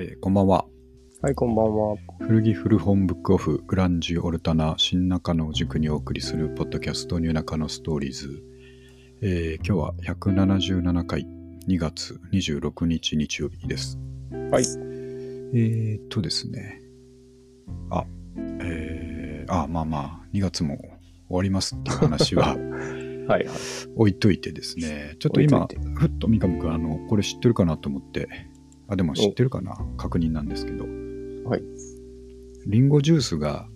えーこんばんは。はい、こんばんは。古着古本ブックオフグランジオルタナ新中野を軸にお送りするポッドキャストニューナカのストーリーズ。えー今日は177回2月26日日曜日です。はい。えー、っとですね。あ、えー、あ、まあまあ、2月も終わりますっていう話は はいはい。置いといてですね。ちょっと今置いとい、ふっと三上君、あの、これ知ってるかなと思って、あ、でも知ってるかな？確認なんですけど。はい。リンゴジュースが、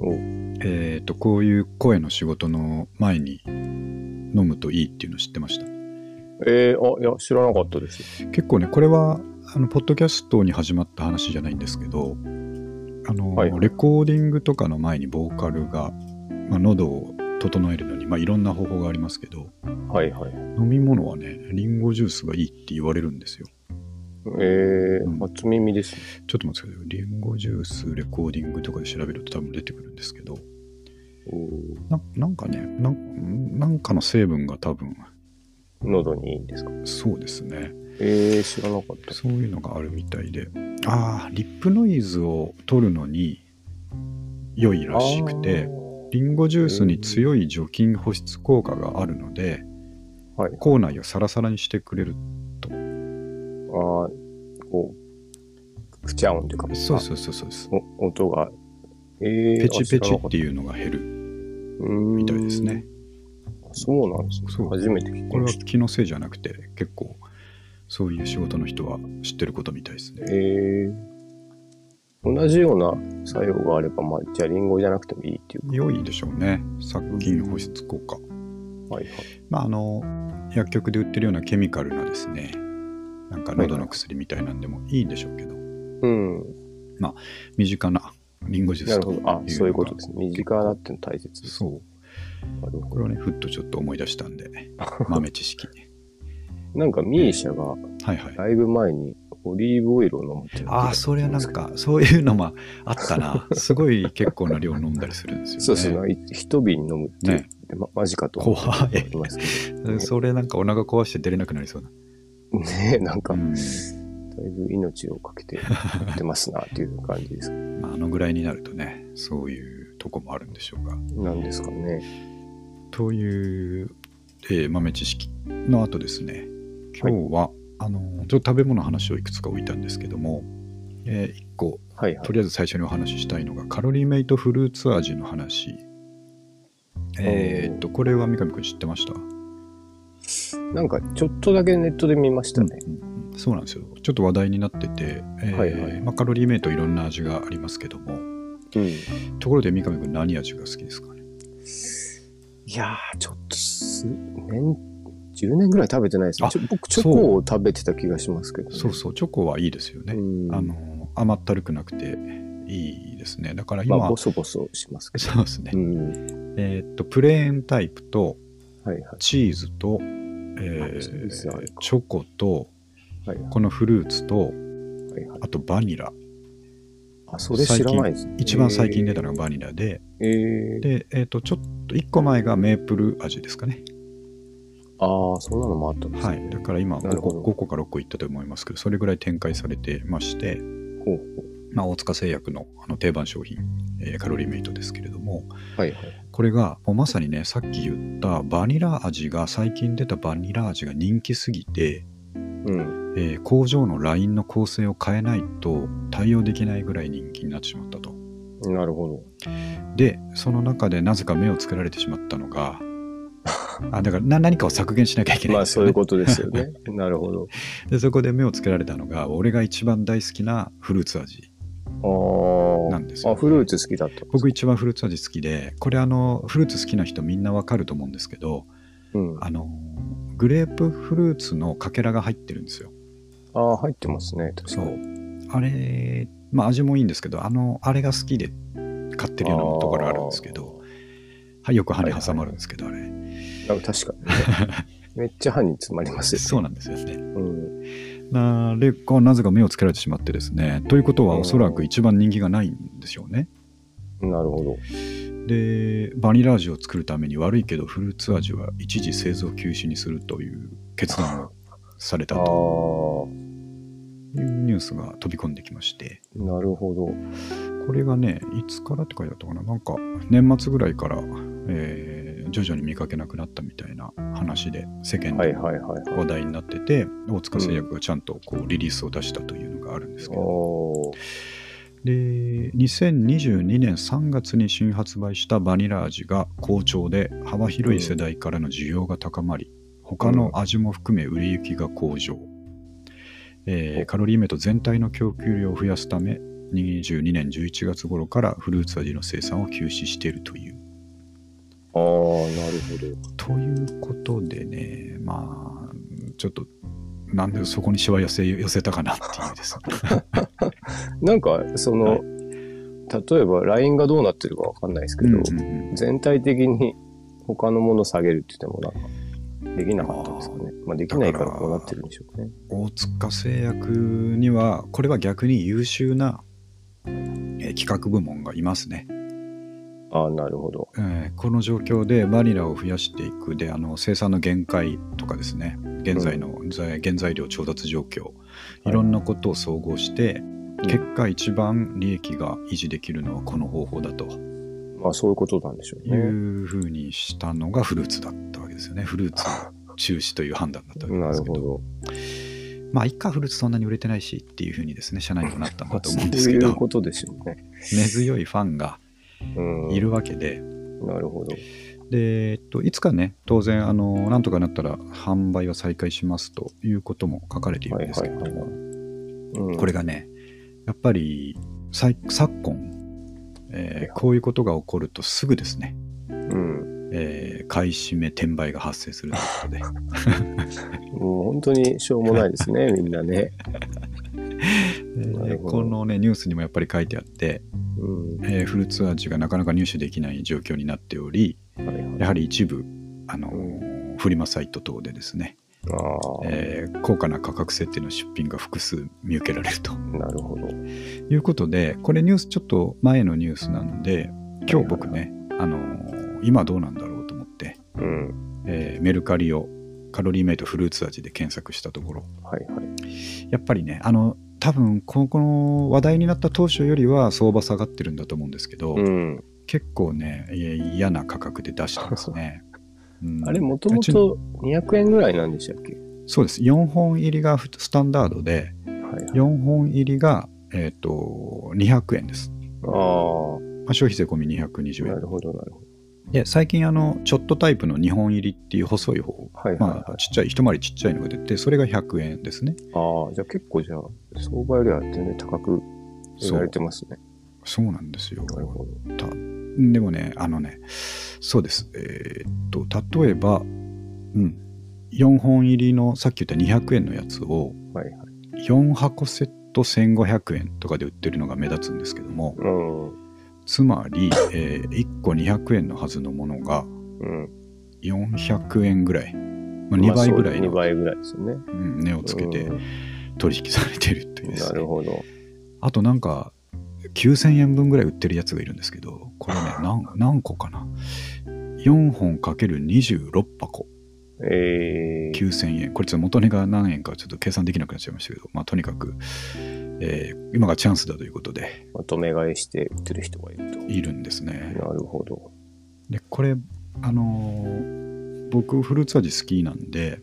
おえー、とこういう声の仕事の前に飲むといいっていうの知ってました？えー、あ、いや、知らなかったです。結構ねこれはあのポッドキャストに始まった話じゃないんですけどあの、はいはいレコーディングとかの前にボーカルが、まあ、喉を整えるのに、まあ、いろんな方法がありますけどはいはい。飲み物はねリンゴジュースがいいって言われるんですよえー、うん。初耳ですね。ちょっと待ってくださいリンゴジュースレコーディングとかで調べると多分出てくるんですけど。おななんかねなんなんかの成分が多分。喉にいいんですか？そうですね。えー、知らなかった。そういうのがあるみたいで。ああリップノイズを取るのに良いらしくてリンゴジュースに強い除菌保湿効果があるのではい。口内をサラサラにしてくれるあーこう、くちゃ音というか、そうそうそうそうですお音が、えー、ペチペチってういうのが減るみみたいですね。そうなんですね。そう初めて聞きこれは。気のせいじゃなくて結構そういう仕事の人は知ってることみたいですねえー、同じような作用があれば、まあ、じゃあリンゴじゃなくてもいいっていう良いでしょうね殺菌保湿効果か。はいはい。まああの薬局で売ってるようなケミカルなですねなんか喉の薬みたいなんでもいいんでしょうけど、うん。身近なリンゴジュースとなるほど。あ、そういうことですね。身近だっていうの大切です。そう。なるほこれをねふっとちょっと思い出したんで 豆知識。ど。なんかミーシャがはいはい。ライブ前にオリーブオイルを飲むっていうのを聞いたああそれはなんかそういうのもあったな。すごい結構な量飲んだりするんですよね。そうそう、い一瓶飲むっていう、ね。ま、マジかと思って怖いますけど。それなんかお腹壊して出れなくなりそうな、ねえ、なんか、うん。だいぶ命をかけてやってますなっていう感じです。まあ、あのぐらいになるとねそういうとこもあるんでしょうが。なんですかね。という、えー豆知識の後ですね。今日は、あのちょっと食べ物の話をいくつか置いたんですけども、え1個はいはい。と。りあえず最初にお話ししたいのがカロリーメイトフルーツ味の話。えーっとこれは三上君知ってました？なんかちょっとだけネットで見ましたね。うんそうなんですよちょっと話題になってて、えーはいはいまあ、カロリーメイトいろんな味がありますけどもうん。ところで三上君何味が好きですかね？いやー、ちょっとす、年、10年ぐらい食べてないですね。あちょ僕、チョコを食べてた気がしますけど、ね。そうそうチョコはいいですよね、うんあの甘ったるくなくていいですねだから今、まあ、ボソボソしますけど。そうですね、うん。えーっとプレーンタイプとはいはい。チーズと、えーチョコとはいはい。このフルーツとはいはい。あとバニラ。あ、それ知らないですね。一番最近出たのがバニラで、えー、えーで、えーっとちょっと1個前がメープル味ですかね。ああ、そんなのもあったんですね。はい。だから今5個なるほど ,5 個か6個いったと思いますけどそれぐらい展開されてまして、ほうほまあ、大塚製薬のあの定番商品、えーカロリーメイトですけれどもう。はいはい。これがもうまさにねさっき言ったバニラ味が最近出たバニラ味が人気すぎて、うん。えー工場のラインの構成を変えないと対応できないぐらい人気になってしまったとなるほど。でその中でなぜか目をつけられてしまったのが あだからな何かを削減しなきゃいけないんまあ、そういうことですよね。なるほど。でそこで目をつけられたのが俺が一番大好きなフルーツ味。なんですよあ、フルーツ好きだった。僕一番フルーツ味好きでこれあのフルーツ好きな人みんなわかると思うんですけどうん。ああのグレープフルーツのかけらが入ってるんですよあー、入ってますね。確かに。あれまあ味もいいんですけどあのあれが好きで買ってるようなところあるんですけどはいよく歯に挟まるんですけどあれあー。確かに、ね。めっちゃ歯に詰まりますよね。そうなんですよねうん。なでこうなぜか目をつけられてしまってですね。ということはうんおそらく一番人気がないんでしょうね。なるほど。でバニラ味を作るために悪いけどフルーツ味は一時製造休止にするという決断をされたというニュースが飛び込んできまして、なるほど。これがね、いつからって書いてあったかな、なんか年末ぐらいから、えー徐々に見かけなくなったみたいな話で世間はいで。話題になってて、大塚製薬がちゃんとこうリリースを出したというのがあるんですけど、で、2022年3月に新発売したバニラ味が好調で、幅広い世代からの需要が高まり、他の味も含め売れ行きが向上。えーカロリーメイト全体の供給量を増やすため、22年11月頃からフルーツ味の生産を休止しているという。ああ、なるということでね、まあ、ちょっと、なんでそこにしわ寄せ寄せたかなっていうです。なんか、その、例えば LINE がどうなってるかわかんないですけど、うんうんうん全体的に他のもの下げるって言ってもなんか、できなかったんですかね。まあ、できないからこうなってるんでしょうね。大塚製薬にはこれは逆に優秀な、えー企画部門がいますね、ああ、なるほど。えーこの状況でバニラを増やしていくであの生産の限界とかですね現在の材原材料調達状況いろんなことを総合して、結果一番利益が維持できるのはこの方法だとまあ、そういうことなんでしょういね。うふうにしたのがフルーツだったわけですよねフルーツ 中止という判断だったわけなですけどるほど。まあ一家フルーツそんなに売れてないしっていうふうにですね社内もなったんだと思うんです そうけどいうことでしょうね。根強いファンがうん。いるわけで、なるほど。で、えっと、いつかね、当然、あの、なんとかなったら販売は再開しますということも書かれているはいんですけど、はいはいはい。うん、これがね、やっぱり、昨今、えーこういうことが起こるとすぐですね、うん。えー買い占め、転売が発生するということ もう本当にしょうもないですね、みんなね。このね、ニュースにもやっぱり書いてあって、うん。えーフルーツ味がなかなか入手できない状況になっており、はいはい。やはり一部、あのうフリマサイト等でですね、えー高価な価格設定の出品が複数見受けられるとなるほど。いうことで、これニュースちょっと前のニュースなので、今日僕ね、あのー今どうなんだろうと思って、うん。えーメルカリをカロリーメイトフルーツ味で検索したところ、はいはい。やっぱりね、あの、多分ここの話題になった当初よりは相場下がってるんだと思うんですけど、うん。結構ね、嫌な価格で出してますね。うんあれ、もともと200円ぐらいなんでしたっけ？そうです。4本入りがふスタンダードで、はいはい。4本入りが、えっ、と、200円です。ああ、まあ、消費税込み220円。なるほどなるほで、最近、あの、ちょっとタイプの2本入りっていう細い方、ど。はいはいまあ、はい。ちっちゃい、一回りちっちゃいのが出て、それが100円ですね。ああ、じゃあ結構じゃあ、相場よりは全然高く売られてますね。そうなんですよ。なるほど。たでもね、あのね、そうです。えーっと、例えば、うん、4本入りのさっき言った200円のやつを、はいはい。4箱セット1500円とかで売ってるのが目立つんですけども、うん。つまり、え1個200円のはずのものがうん。400円ぐらい、まあ、2倍ぐらい2の、倍ぐらいですよね。うん値をつけてうん取引されてるというなるほど。あとなんか9000円分ぐらい売ってるやつがいるんですけどこれね何何個かな。4本かける26箱。えー、9000円。これちょっと元値が何円かちょっと計算できなくなっちゃいましたけどまあとにかく、えー今がチャンスだということで。まとめ買いして売ってる人がいると。いるんですね。なるほど。でこれあのー僕フルーツ味好きなんで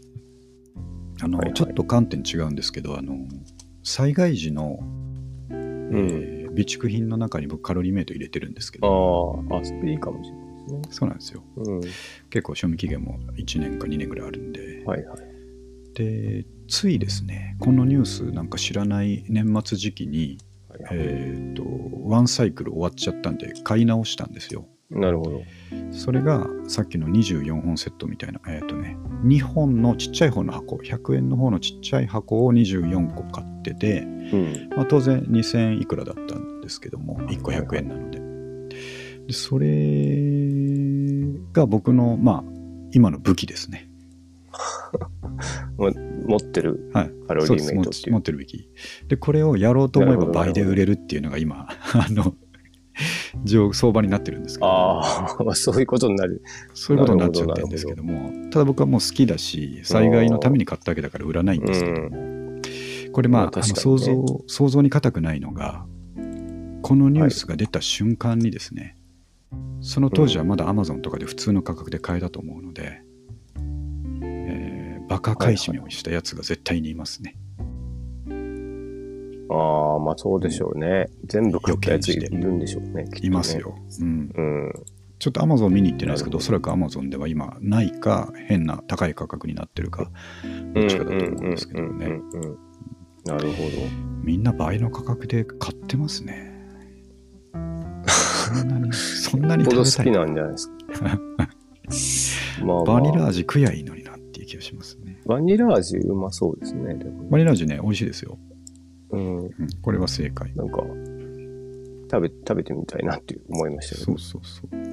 あの、はいはいちょっと観点違うんですけどあの災害時の、うん。えー備蓄品の中に僕カロリーメイト入れてるんですけどああ、あ、それいいかもしれないですね。そうなんですようん。結構賞味期限も1年か2年ぐらいあるんで、はいはい。でついですねこのニュースなんか知らない年末時期に、はいはいえー、とワンサイクル終わっちゃったんで買い直したんですよなるほど。それがさっきの24本セットみたいなえっ、とね2本のちっちゃい方の箱100円の方のちっちゃい箱を24個買ってて、うん。まあ、当然2000いくらだったんですけども1個100円なのででそれが僕のまあ今の武器ですね 持ってる？はいカロリーメイトっていう。そうです持ってるべき。で、これをやろうと思えば倍で売れるっていうのが今、あの、上相場になってるんですけど、ああ、ま あそういうことになる。そういうことになっちゃってるんですけども、ただ僕はもう好きだし、災害のために買ったわけだから売らないんですけども、これまあ,、ね。想像想像に難くないのがこのニュースが出た瞬間にですね、その当時はまだ Amazon とかで普通の価格で買えたと思うので、えーバカ買い占めをしたやつが絶対にいますね。ああ、まあそうでしょうね。全部買ったやついるんでしょうね。います。よ。うん、うん。ちょっと Amazon 見に行ってないですけど、おそらく Amazon では今ないか変な高い価格になってるか、どっちかだと思うんですけどね。なるほみんな倍の価格で買ってますね。そんなに、そんなに食べたい。なんじゃないですか。まあ、まあ、バニラ味食やいいのになっていう気がしますね。バニラ味うまそうですね。バニラ味ね、美味しいですよ。うん。うん、これは正解。なんか、食べ、食べてみたいなって思いましたけどそう。そうそう。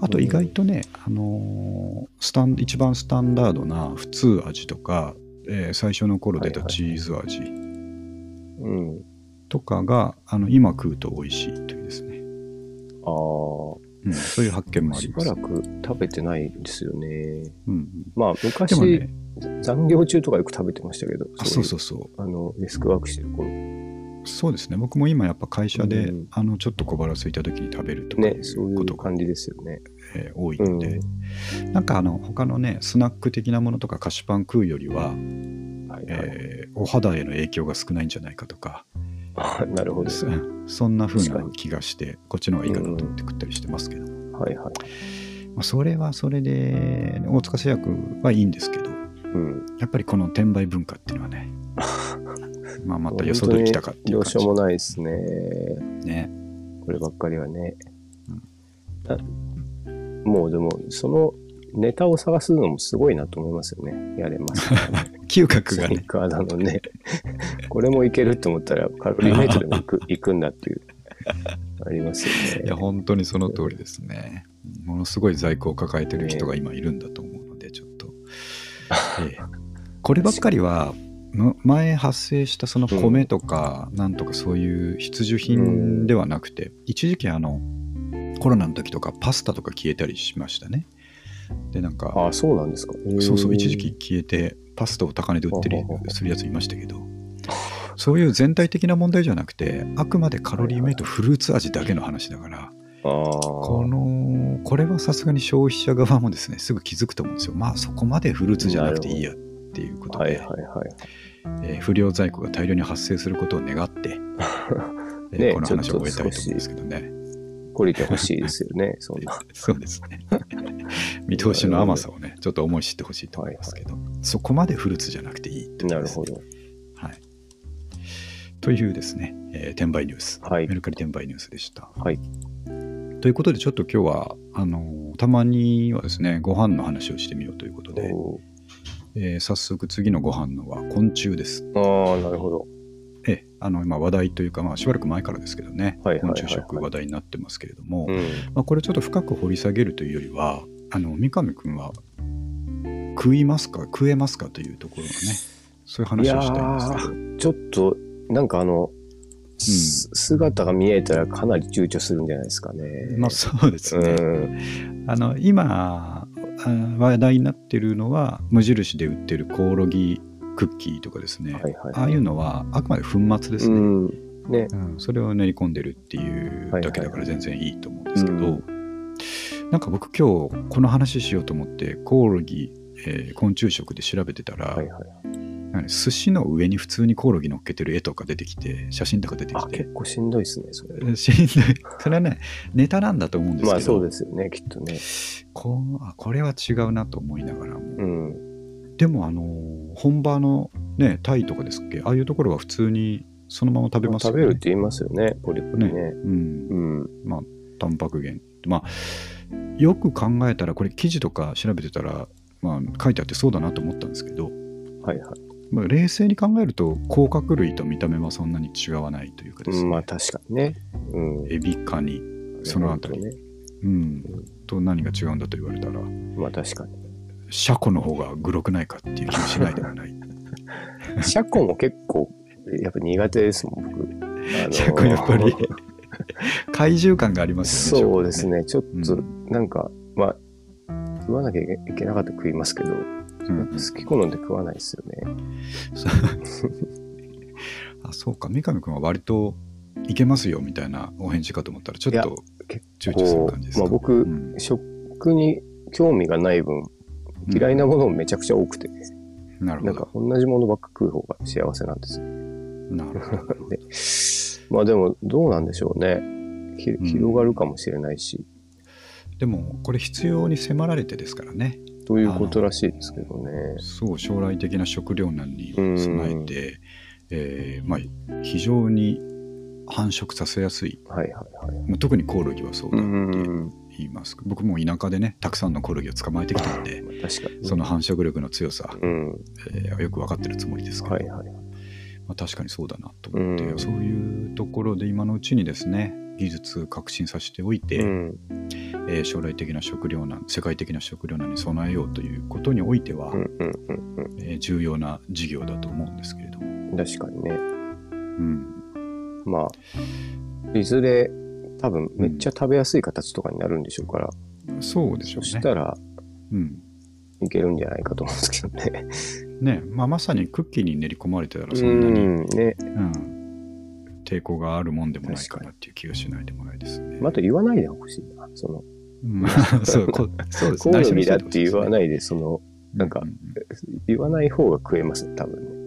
あと意外とね、あのースタン一番スタンダードな普通味とか、えー最初の頃出たチーズ味うん。とかが、あの今食うと美味しいというですね、ああ、うん、そういう発見もあります。しばらく食べてないんですよね。うんうん、まあ、で昔、もね、残業中とかよく食べてましたけど、あそうそうそう。う。あの、デスクワークしてる頃。そうですね。僕も今やっぱ会社で、うんあのちょっと小腹空いた時に食べるとかそういう感じですよね。えー多いうん。ので、なんかあの他のね、スナック的なものとか菓子パン食うよりは、はいはい。えーお肌への影響が少ないんじゃないかとか、あ なるほど。そそんな風な気がして、こっちの方がいいかなと思って食ったりしてますけど、はいはい。まあ、それはそれで、大塚製薬はいいんですけど、うん。やっぱりこの転売文化っていうのはね、まあまたよそで来たかっていうどうしよう感もないですね。じ。ね。こればっかりはね。なもうでも、そのネタを探すのもすごいなと思いますよね。やれます、嗅覚がね、カーなのね。これもいけるって思ったら、カロリーメイトでも行く 行くんだっていう、ありますよいや、ね。本当にその通りですね。ものすごい在庫を抱えてる人が今いるんだと思うので、ちょっと。ええこればっかりは、む前発生したその米とか、なんとかそういう必需品ではなくて、一時期あの、コロナの時とかパスタとか消えたりしましたね。で、なんか、ああ、そうなんですか。そうそう、一時期消えて、パスタを高値で売ってるするやついましたけど、そういう全体的な問題じゃなくて、あくまでカロリーメイトフルーツ味だけの話だから。この、これはさすがに消費者側もですね、すぐ気づくと思うんですよ。まあ、そこまでフルーツじゃなくていいやっていうことで、不良在庫が大量に発生することを願って、えーねこの話を終えたいと思うんですけどね。懲りてほしいですよね、そんな。そうですね。見通しの甘さをね、ちょっと思い知ってほしいと思いますけど、そこまでフルーツじゃなくていいってことですなるほど。はい。というですね、えー転売ニュース、はいメルカリ転売ニュースでした。はい。ということで、ちょっと今日は、あのーたまにはですね、ご飯の話をしてみようということで、えー早速次のご飯のは昆虫です。ああ、なるほど。ええ、あの今話題というか、まあ、しばらく前からですけどね、はいはいはいはい昆虫食話題になってますけれども、うん。まあ、これちょっと深く掘り下げるというよりは、あの三上君は食いますか、食えますかというところのね、そういうい話やをしたいんですけど、ー、ちょっと、なんかあの、す姿が見えたらかなり躊躇するんじゃないですかね。まあそうですね。うん。あの今あ話題になってるのは無印で売ってるコオロギクッキーとかですね、はいはい。ああいうのはあくまで粉末ですね、うん。ね。うんそれを練り込んでるっていうだけだから全然いいと思うんですけど、うんなんか僕今日この話しようと思ってコオロギ、えー昆虫食で調べてたら、はいはい。寿司の上に普通にコオロギ乗っけてる絵とか出てきて写真とか出てあ、きて結構しんどいですね、それ。しんどいそれはねネタなんだと思うんですけど、まあそうですよね、きっとね。こうあこれは違うなと思いながらも、うん。でもあの本場のねタイとかですっけ？ああいうところは普通にそのまま食べますよね食べるって言いますよね、ポリポリね。うんうん。まあタンパク源まあよく考えたらこれ記事とか調べてたら、まあ、書いてあってそうだなと思ったんですけど、はいはい。まあ、冷静に考えると甲殻類と見た目はそんなに違わないというかですね、うんまあ確かにね。うん。エビカニそのあたり、ね。うん、と何が違うんだと言われたらまあ確かに。シャコの方がグロくないかっていう気もしないでもない シャコも結構、やっぱ苦手ですもん、僕。あのーシャコやっぱり怪獣感がありますよねそうですね。ちょっとう、なんか、まあ、食わなきゃいけなかったら食いますけど、好き好んで食わないですよね。そ うあ、そうか。三上君は割といけますよみたいなお返事かと思ったら、ちょっと結躊躇する感じですか？まあ僕、うん食に興味がない分、嫌いなものもめちゃくちゃ多くて、なるほど。なんか同じものばっか食う方が幸せなんですよ。なるほど。でまあでも、どうなんでしょうね。広がるかもしれないし、でも、これ必要に迫られてですからね。ということらしいですけどね。そう、将来的な食糧難に備えて、えーまあ、非常に繁殖させやすい、はいはいはい。まあ特にコオロギはそううだってん。言います。僕も田舎でね、たくさんのコオロギを捕まえてきたんで、確かに。その繁殖力の強さ、うん。えーよく分かってるつもりですけど、はいはい。まあ、確かにそうだなと思って、うんそういうところで今のうちにですね技術革新させておいて、うん。えー将来的な食糧難世界的な食糧難に備えようということにおいては、うんうんうんうえー重要な事業だと思うんですけれども、ん。確かにね。うん、まあ、いずれ、多分めっちゃ食べやすい形とかになるんでしょうから、そうでしょそうね。したらうんいけるんじゃないかと思うんですけどね。ねまあ、まさにクッキーに練り込まれてたらそんなに、うんうんね。抵抗があるもんでもないかなっていう気がしないでもないですね。まあ、あと言わないでほしいな。その、うんそうこ そうですコオロギだって言わい、ないで、その、なんかうう言わない方が食えます、多分ね。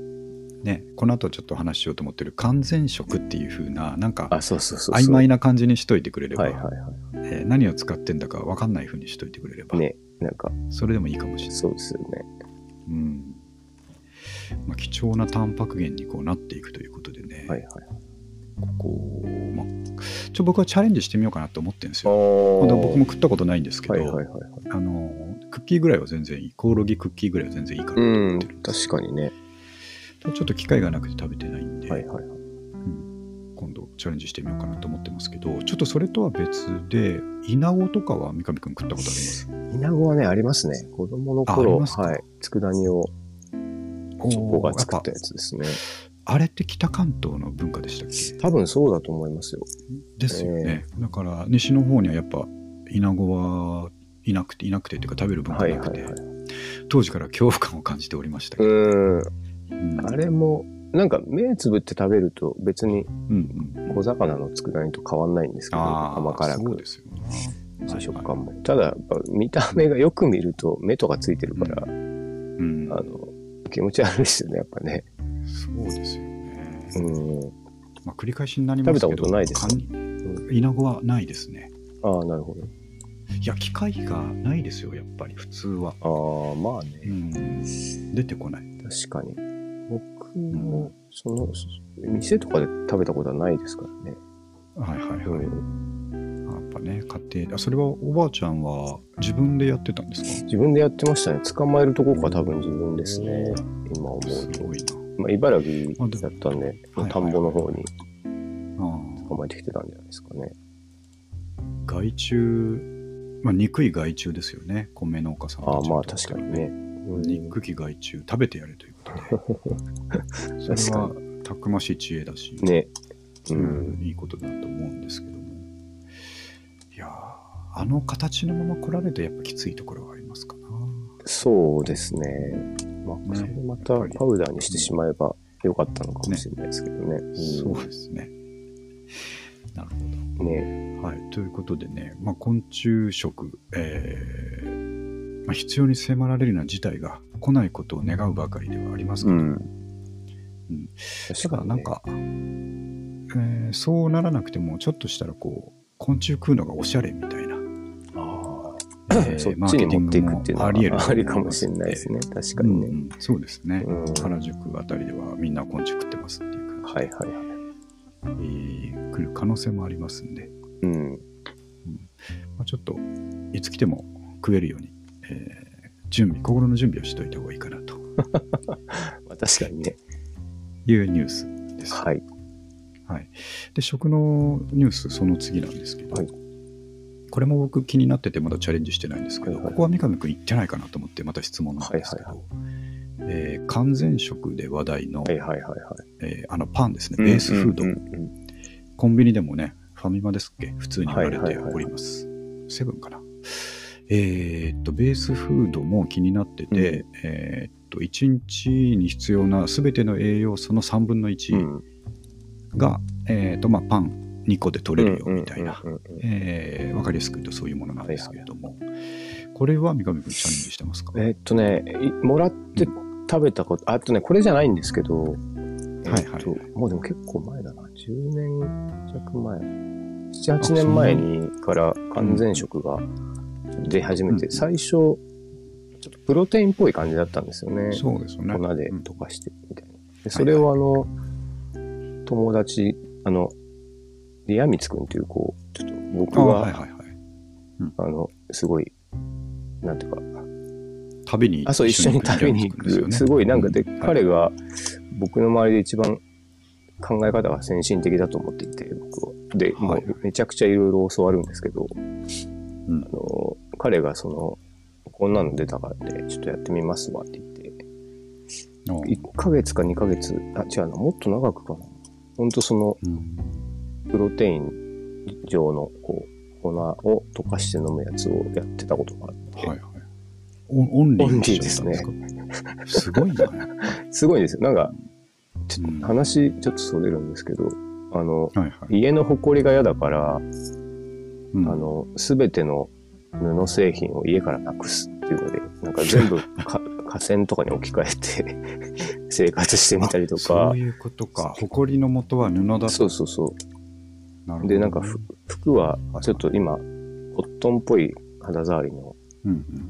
ね、この後ちょっと話しようと思ってる完全食っていう風ななんかあ、そうそうそうそう。曖昧な感じにしといてくれれば、はいはいはえー何を使ってんだか分かんない風にしといてくれれば、い。ね。なんか、それでもいいかもしれない。そうですよね。うんまあ、貴重なタンパク源にこうなっていくということでね、はいはい。ここ、まあ、ちょ僕はチャレンジしてみようかなと思ってるんですあよ。まだ僕もも食ったことないんですけど、はいはいはいはい。あのクッキーぐらいは全然いいコオロギクッキーぐらいは全然いいかなとうん思ってる確かにね。ちょっと機会がなくて食べてないんで、はいはいはい。今度チャレンジしてみようかなと思ってますけどちょっとそれとは別でイナゴとかは三上くん食ったことあります？イナゴはね、ありますね。子供の頃、はい。佃煮を、そこが作ったやつですね。ぱあれって北関東の文化でしたっけ？多分そうだと思いますよ。ですよね、だから西の方にはやっぱイナゴはいなくていなくてっていうか食べる文化はいなくて、はいはい。当時から恐怖感を感じておりましたけど、うん。うん。あれも、なんか目つぶって食べると別にうんうん。小魚の佃煮と変わんないんですけど、あ甘辛あそうくですよね。食感も。ただ、やっぱ見た目がよく見ると目とかついてるから、うん。あの、気持ち悪いですよね、やっぱね。そうですよね、うん。まあ、繰り返しになりますけど食べたことないですかカニイナゴはないですねああ、なるほど。いや機会がないですよやっぱり普通は、ああ、まあうね。ん、出てこない確かに。僕も、その、店とかで食べたことはないですからね。はいはいはい、うん。やっぱね家庭あそれはおばあちゃんは自分でやってたんですか？自分でやってましたね。捕まえるとこが多分自分ですね。今思すうと。ごいなまあ、茨城だったんで、はい田んぼの方にあ捕まえてきてたんじゃないですかね。あ害虫まあ憎い害虫ですよね。米農家さんたちああ、まあ確かにね。うん。憎き害虫。食べてやれということで。それはたくましい知恵だし、ね。ううんん。いいことだと思うんですけども。いやーあの形のまま来られてやっぱきついところはありますかな。そうですね。まあ、ねそれまたパウダーにしてしまえばよかったのかもしれないですけどね。そうですねなるほどね。はい、ということでね、まあ、昆虫食、えーまあ、必要に迫られるような事態が来ないことを願うばかりではありますけど、うん。うん確かに、ね。ただなんか、えーそうならなくてもちょっとしたらこう昆虫食うのがおしゃれみたいな、あえあ、ーそっちに持っていくっていうのはありかもしれないですね。確かにね。うんうんそうですね、うん原宿あたりではみんな昆虫食ってますっていう感じで、はいはいはい。えー来る可能性もありますんで、うん。まあ、ちょっといつ来ても食えるように、えー準備心の準備をしておいた方がいいかなと まあ、確かにね。いうニュースです。はい。はいで食のニュースその次なんですけど、はいこれも僕気になっててまだチャレンジしてないんですけど、はいはいここは三上君言ってないかなと思ってまた質問なんですけど、はいえー完全食で話題の、はいはいはいはい。えーあのパンですね。ベースフード、うん。うんうんコンビニでもねファミマですっけ？普通に売られてはいはいはいおります、セブンかな？えーっとベースフードも気になってて、えーっと、1日に必要なすべての栄養素の3分のう1ん。が、えーとまあ、パン2個で取れるよみたいな、うんうん。うんうんえーわかりやすく言うとそういうものなんですけれども、これは三上君チャレンジしてますか？えーっとね、いもらって食べたこと、ああとね、これじゃないんですけど、はいはい。もうでも結構前だな、10年弱前。7、8年前にから完全食が出始めて、うん。最初、ちょっとプロテインっぽい感じだったんですよね。そうですよね。粉でうん溶かしてみたいな。でそれをあの、友達、あの、リアミツくんっていう子、ちょっと僕あが、はいはいはい。あの、すごい、なんていうか、食べにあ、そう、一緒に食べに行く。すごい、なんかで、うん。彼が僕の周りで一番考え方が先進的だと思っていて、僕は。で、もはい。うめちゃくちゃいろいろ教わるんですけど、うん。あの、彼がその、こんなの出たからで、ちょっとやってみますわって言って、あ1ヶ月か2ヶ月、あ、違うな、もっと長くかな。ほんとその、うんプロテイン状の、こう、粉を溶かして飲むやつをやってたことがあって、はいはい。オオンリーですねすごいな。すごいんですよ。なんか、ちょ話ちょっとそれるんですけど、あの、はいはい。家の埃が嫌だから、うんあの、すべての布製品を家からなくすっていうので、なんか全部 か河川とかに置き換えて 生活してみたりとそかう、いうことか。埃の元は布だと。そうそうそなるほどう。で、なんかふ服はちょっと今、コットンっぽい肌触りの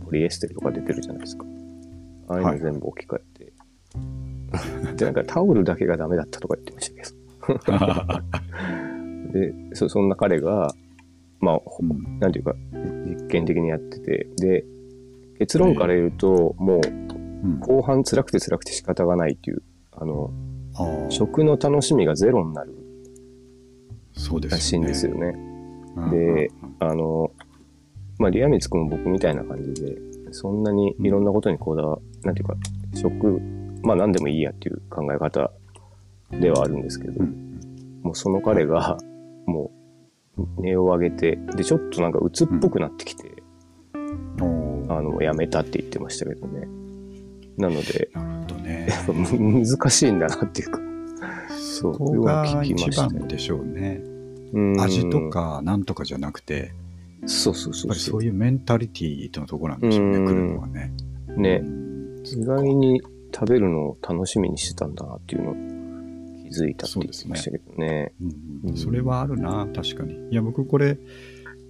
ポリエステルとか出てるじゃないですか。ああいうはいの全部置き換えて。で、なんかタオルだけがダメだったとか言ってましたけど。で、そそんな彼が、まあ、ほうんなんていうか、実験的にやってて、で、結論から言うと、もう、うん後半辛くて辛くて仕方がないっていう、あの、食の楽しみがゼロになるそうですよね。らしいんですよね。うんで、あの、まあ、リアミツ君も僕みたいな感じで、そんなにいろんなことにこだわ、なんていうか、食、まあ何でもいいやっていう考え方ではあるんですけど、うんもうその彼が、もう、値を上げて、で、ちょっとなんか鬱っぽくなってきて、おーあの、やめたって言ってましたけどね。なので、ね。難しいんだなっていうか、そうここが一番でしょうね。うん味と、かなんとかじゃなくて、そうそうそうそやっぱりそういうメンタリティのところなんでしょうね、うん来るのはね。う。ねう、ん意外に食べるのを楽しみにしてたんだなっていうのを気づいたって言ってましたけどね。うんうんそれはあるな、確かに。いや、僕これ、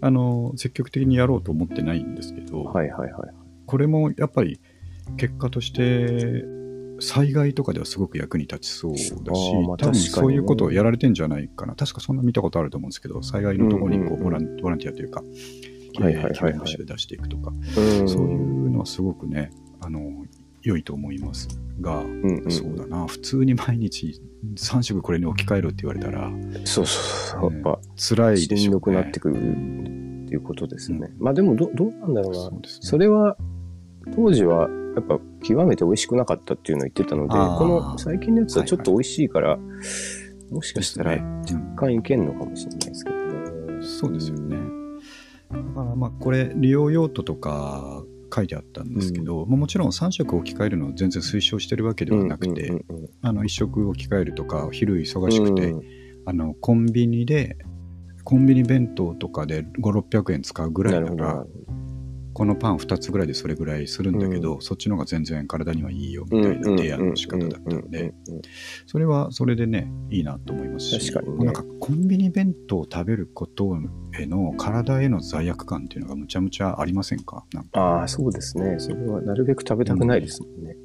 あの、積極的にやろうと思ってないんですけど、はいはいはい。これもやっぱり結果として、災害とかではすごく役に立ちそうだし、まあ多分そういうことをやられてんじゃないかな。確かそんな見たことあると思うんですけど、災害のところにこうんうんうんうボランティアというか、はいはいは出していくとか、うんそういうのはすごくね、あの、良いと思いますが、うんうん、そうだな、普通に毎日3食これに置き換えろって言われたら、そうそうそう。やっぱ、辛いでしょうね。しんどくなってくるっていうことですね。まあでもど、どうなんだろうな。そねそれは、当時は、やっぱ、極めて美味しくなかったっていうのを言ってたので、この最近のやつはちょっと美味しいから、もしかしたら若干いけんのかもしれないですけどね。そうですよね。だからまあこれ利用用途とか書いてあったんですけど、まあもちろん3食置き換えるのを全然推奨してるわけではなくて、うんうんうんあの1食置き換えるとか昼忙しくて、うんあのコンビニでコンビニ弁当とかで5600円使うぐらいならるこのパン2つぐらいでそれぐらいするんだけど、そっちの方が全然体にはいいよみたいな提案の仕方だったのでうんうん。うんうんそれはそれでねいいなと思います。し確かにね。なんかコンビニ弁当を食べることへの体への罪悪感っていうのがむちゃむちゃありませんか？なんか。ああ、そうですね。それはなるべく食べたくないですもんね。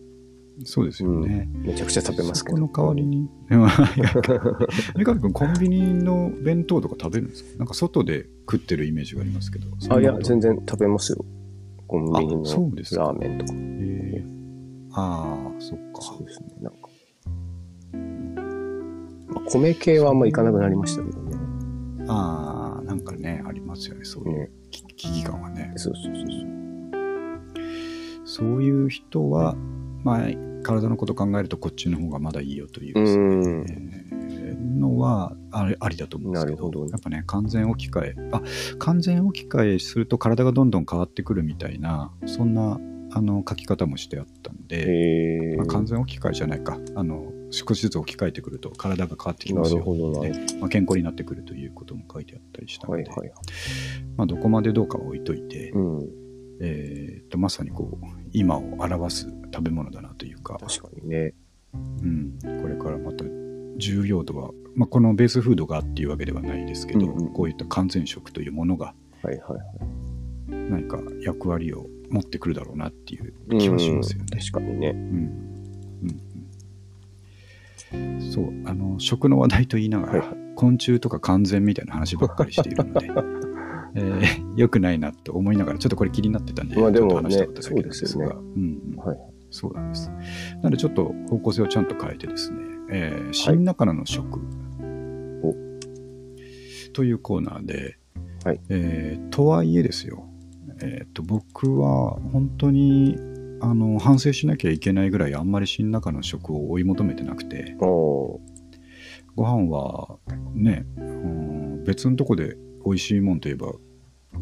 そうですよね、めちゃくちゃ食べますけど。そこの代わりに、三上君コンビニの弁当とか食べるんですか？なんか外で食ってるイメージがありますけど。あ、いや、全然然食べますよ。コンビニのあそうですかラーメンとか。えああそっかそうですね。なんか。まあ、米系はあんま行かなくなりましたけどね。ああなんかねありますよねそういうね危危機感はねそうそうそうそう。そういう人は、まあ、体のこと考えるとこっちの方がまだいいよといううですね、のはあれありだと思うんですけどやっぱね完全置き換えあ完全置き換えすると体がどんどん変わってくるみたいなそんなあの書き方もしてあったんで、まあ、完全置き換えじゃないか。あの少しずつ置き換えてくると体が変わってきますよ。でまあ、健康になってくるということも書いてあったりしたので、はいはい。まあ、どこまでどうかは置いといて、うん。えーとまさにこう今を表す食べ物だなというか、確かにね。うん、これからまた重要度は、まあ、このベースフードがっていうわけではないですけど、うんうんこういった完全食というものが。何か役割を持ってくるだろうなっていう気はしますよね。確かにね。うんうんうん、そうあの食の話題と言いながら、はいは昆虫とか完全みたいな話ばっかりしているので、えー、よくないなと思いながらちょっとこれ気になってたんで、まあでもねちょっと話したかっただけですがそうですうんうんはいそうなんです。なのでちょっと方向性をちゃんと変えてですね、えー新中野の食、おというコーナーで、はい。えーとはいえですよ、えーと僕は本当にあの反省しなきゃいけないぐらいあんまり新中野食を追い求めてなくておご飯はね、うん別のとこで美味しいもんといえば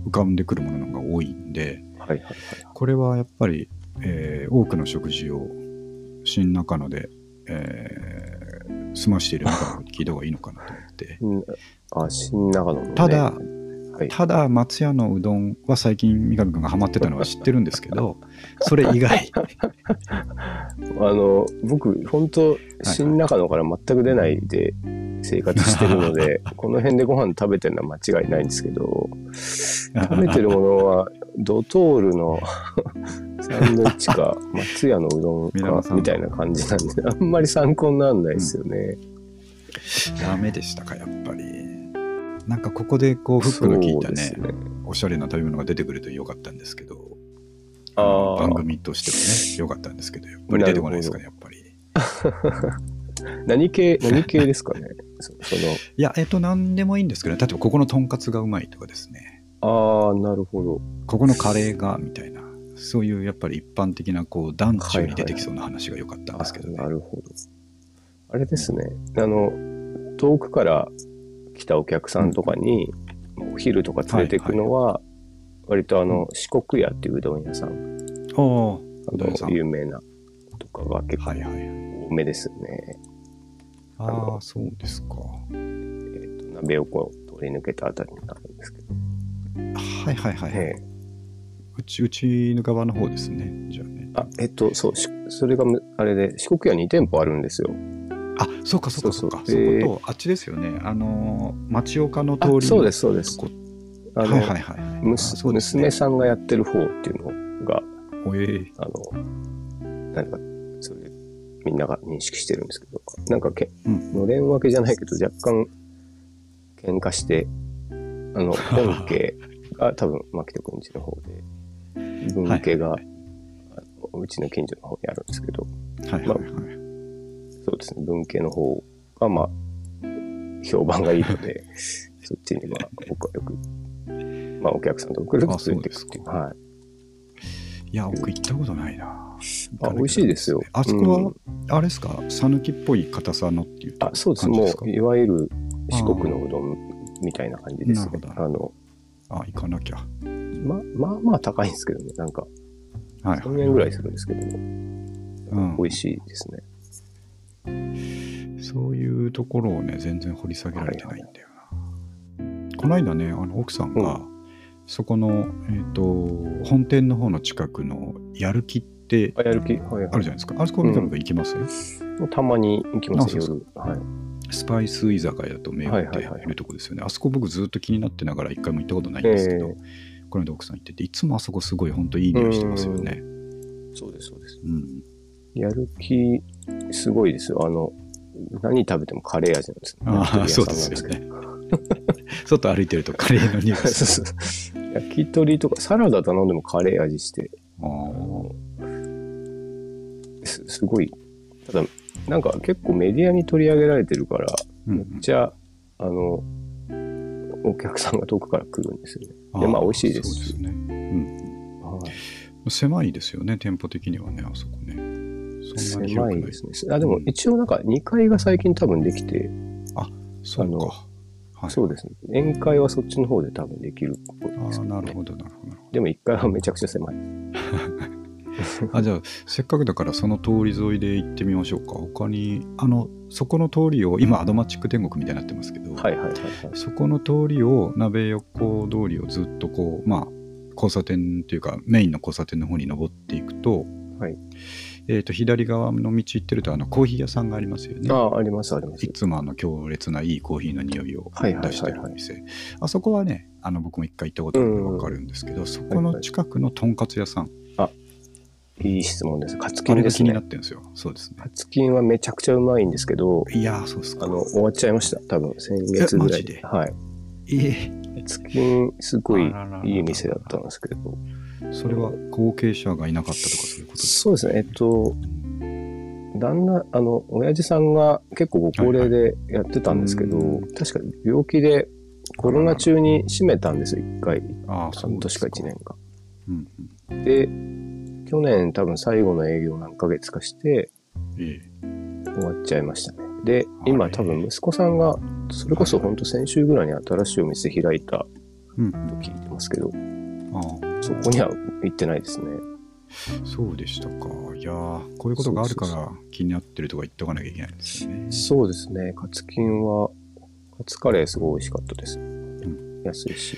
浮かんでくるものが多いんでーはいはいはい。これはやっぱり、えー多くの食事を新中野で、えー済ましている中で聞いた方がいいのかなと思って。うん。あ、新長野の、ね。ただはい。ただ松屋のうどんは最近三上君がハマってたのは知ってるんですけど それ以外。あの、僕、本当新中野から全く出ないで生活してるので、この辺でご飯食べてるのは間違いないんですけど、食べてるものは、ドトールの サンドイッチか、松屋のうどんかみたいな感じなんで、あんまり参考にならないですよね。ダメでしたかやっぱり。なんかここでこうフックの効いたねね。おしゃれな食べ物が出てくるとよかったんですけど。あー。番組としてもねよかったんですけどやっぱり出てこないですかねやっぱり。何系、何系ですかね？そその、いやえっと何でもいいんですけど例えばここのとんかつがうまいとかですねああ、なるほど。ここのカレーがみたいなそういうやっぱり一般的なこう団中に出てきそうな話が良かったんですけどね、あなるほど。あれですね。あの、遠くから来たお客さんとかに、お昼とか連れてくのは、割とあの、四国屋っていううどん屋さん、おあうどん有名なとかが結構はいはい多めですね。ああそうですかえっ、と、鍋をこう通り抜けたあたりになるんですけど。はいはいはい、ええ。うちうちの側の方ですね。じゃあね。あ、えっと、そう、しそれがむあれで、四国屋2店舗あるんですよ。あそうかそうかそうかそうそうそこと。あっちですよね。あのー町岡の通りのあそうです、そうです。こあの、はいはいはいはい。むあすそうですね。娘さんがやってる方っていうのが、おえーあの、なんか、それ、みんなが認識してるんですけど、なんかけ、うん。のれん分けじゃないけど、若干、喧嘩して、あの、本家が多分、牧田くんちの方で、文家が、うちの近所の方にあるんですけど、はいはいはい、そうですね、文系の方が、まあ、評判がいいので、そっちには僕はよく、まあ、お客さんとくるくる連れていくっていう。はい。いや僕行ったことないな。あ美味しいですよ。あそこは、うん。あれですか？讃岐っぽい硬さのっていうあ、そうです。もう、いわゆる四国のうどんみたいな感じですねあの、あ行かなきゃま、まあまあ高いんですけどね。なんか、はい1000円ぐらいするんですけども、うん美味しいですね。そういうところをね、全然掘り下げられてないんだよな。この間ね、あの奥さんが、うそこの、えっ、と、本店の方の近くのやる気ってあ、やる気？はいはい。あるじゃないですか。あそこ見たのが行きます、もうたまに行きます夜。はい。スパイス居酒屋と銘打っているとこですよね。あそこ僕ずっと気になってながら一回も行ったことないんですけど、えこの間奥さん行ってて、いつもあそこすごい本当いい匂いしてますよね。そうです、そうです。うん。やる気、すごいですよ。あの、何食べてもカレー味なんですね。ああ、そうですよね。外歩いてるとカレーの匂い 焼き鳥とかサラダ頼んでもカレー味して、あーすすごい。ただ、なんか結構メディアに取り上げられてるから、うんめっちゃ、あの、お客さんが遠くから来るんですよね。でまあ美味しいですそうですね。うん。はい、狭いですよね、店舗的にはね、あそこね。そんなに。狭いですね。あ、でも一応なんか2階が最近多分できて、そうあのか。はい、そうですね。宴会はそっちの方で多分できるっぽいああ、ですけど、ね。なるほど、なるほど。でも1階はめちゃくちゃ狭い。あじゃあせっかくだからその通り沿いで行ってみましょうか。他にあのそこの通りを今アドマチック天国みたいになってますけど、はいはいはいはい。そこの通りを鍋横通りをずっとこうまあ交差点というかメインの交差点の方に登っていくと,、はい。えー、と左側の道行ってるとあのコーヒー屋さんがありますよね。ああ、ありますあります。い。つもあの強烈ないいコーヒーの匂いをはいはいはいはい。出してるお店。あそこはねあの僕も一回行ったことあるんで分かるんですけど、そこの近くのとんかつ屋さん、いい質問です。カツあキンですねれが気になっ。てるんですよそうですねカツキンはめちゃくちゃうまいんですけど、いやーそうですかあの、終わっちゃいました。多分、先月ぐらいで。はい。えカツキン、すごいいい店だったんですけど。えそれは後継者がいなかったとかそういうことですそうですね。えっと、旦那、あの、親父さんが結構ご高齢でやってたんですけど、はいはい確か病気でコロナ中に閉めたんですよ、一回。ああそう半年か一年か。うんうんで、去年多分最後の営業何ヶ月かしてえ終わっちゃいましたね。で、今多分息子さんが、それこそ本当先週ぐらいに新しいお店開いたと聞いてますけど、そこには行ってないですね。そうでしたか。いやーこういうことがあるから気になってるとか言っとかなきゃいけないんですよね。そうですね。カツキンは、カツカレーすごい美味しかったです。ん。安いし。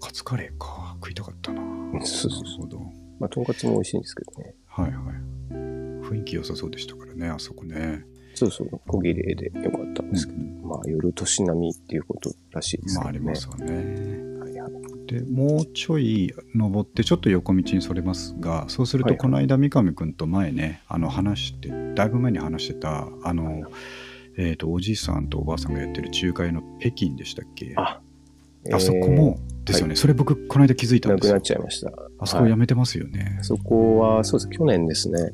カツカレーか。食いたかったな。そうそうそう。なるほどまあ、とんかつも美味しいんですけどね。はいはい。雰囲気良さそうでしたからねあそこね。そうそう、小切れでよかったんですけど、うんまあ、夜年並みっていうことらしいですまあ。ありますわね。はいはい。でもうちょい登ってちょっと横道にそれますがそうするはいはい。とこの間三上君と前ねあの話してだいぶ前に話してたあの、はいえー、とおじいさんとおばあさんがやってる仲介の北京でしたっけ？あ、あそこもですよね、それ僕この間気づいたんですよ。なくなっちゃいました。あそこやめてますよね、そこは、そうです。去年ですね。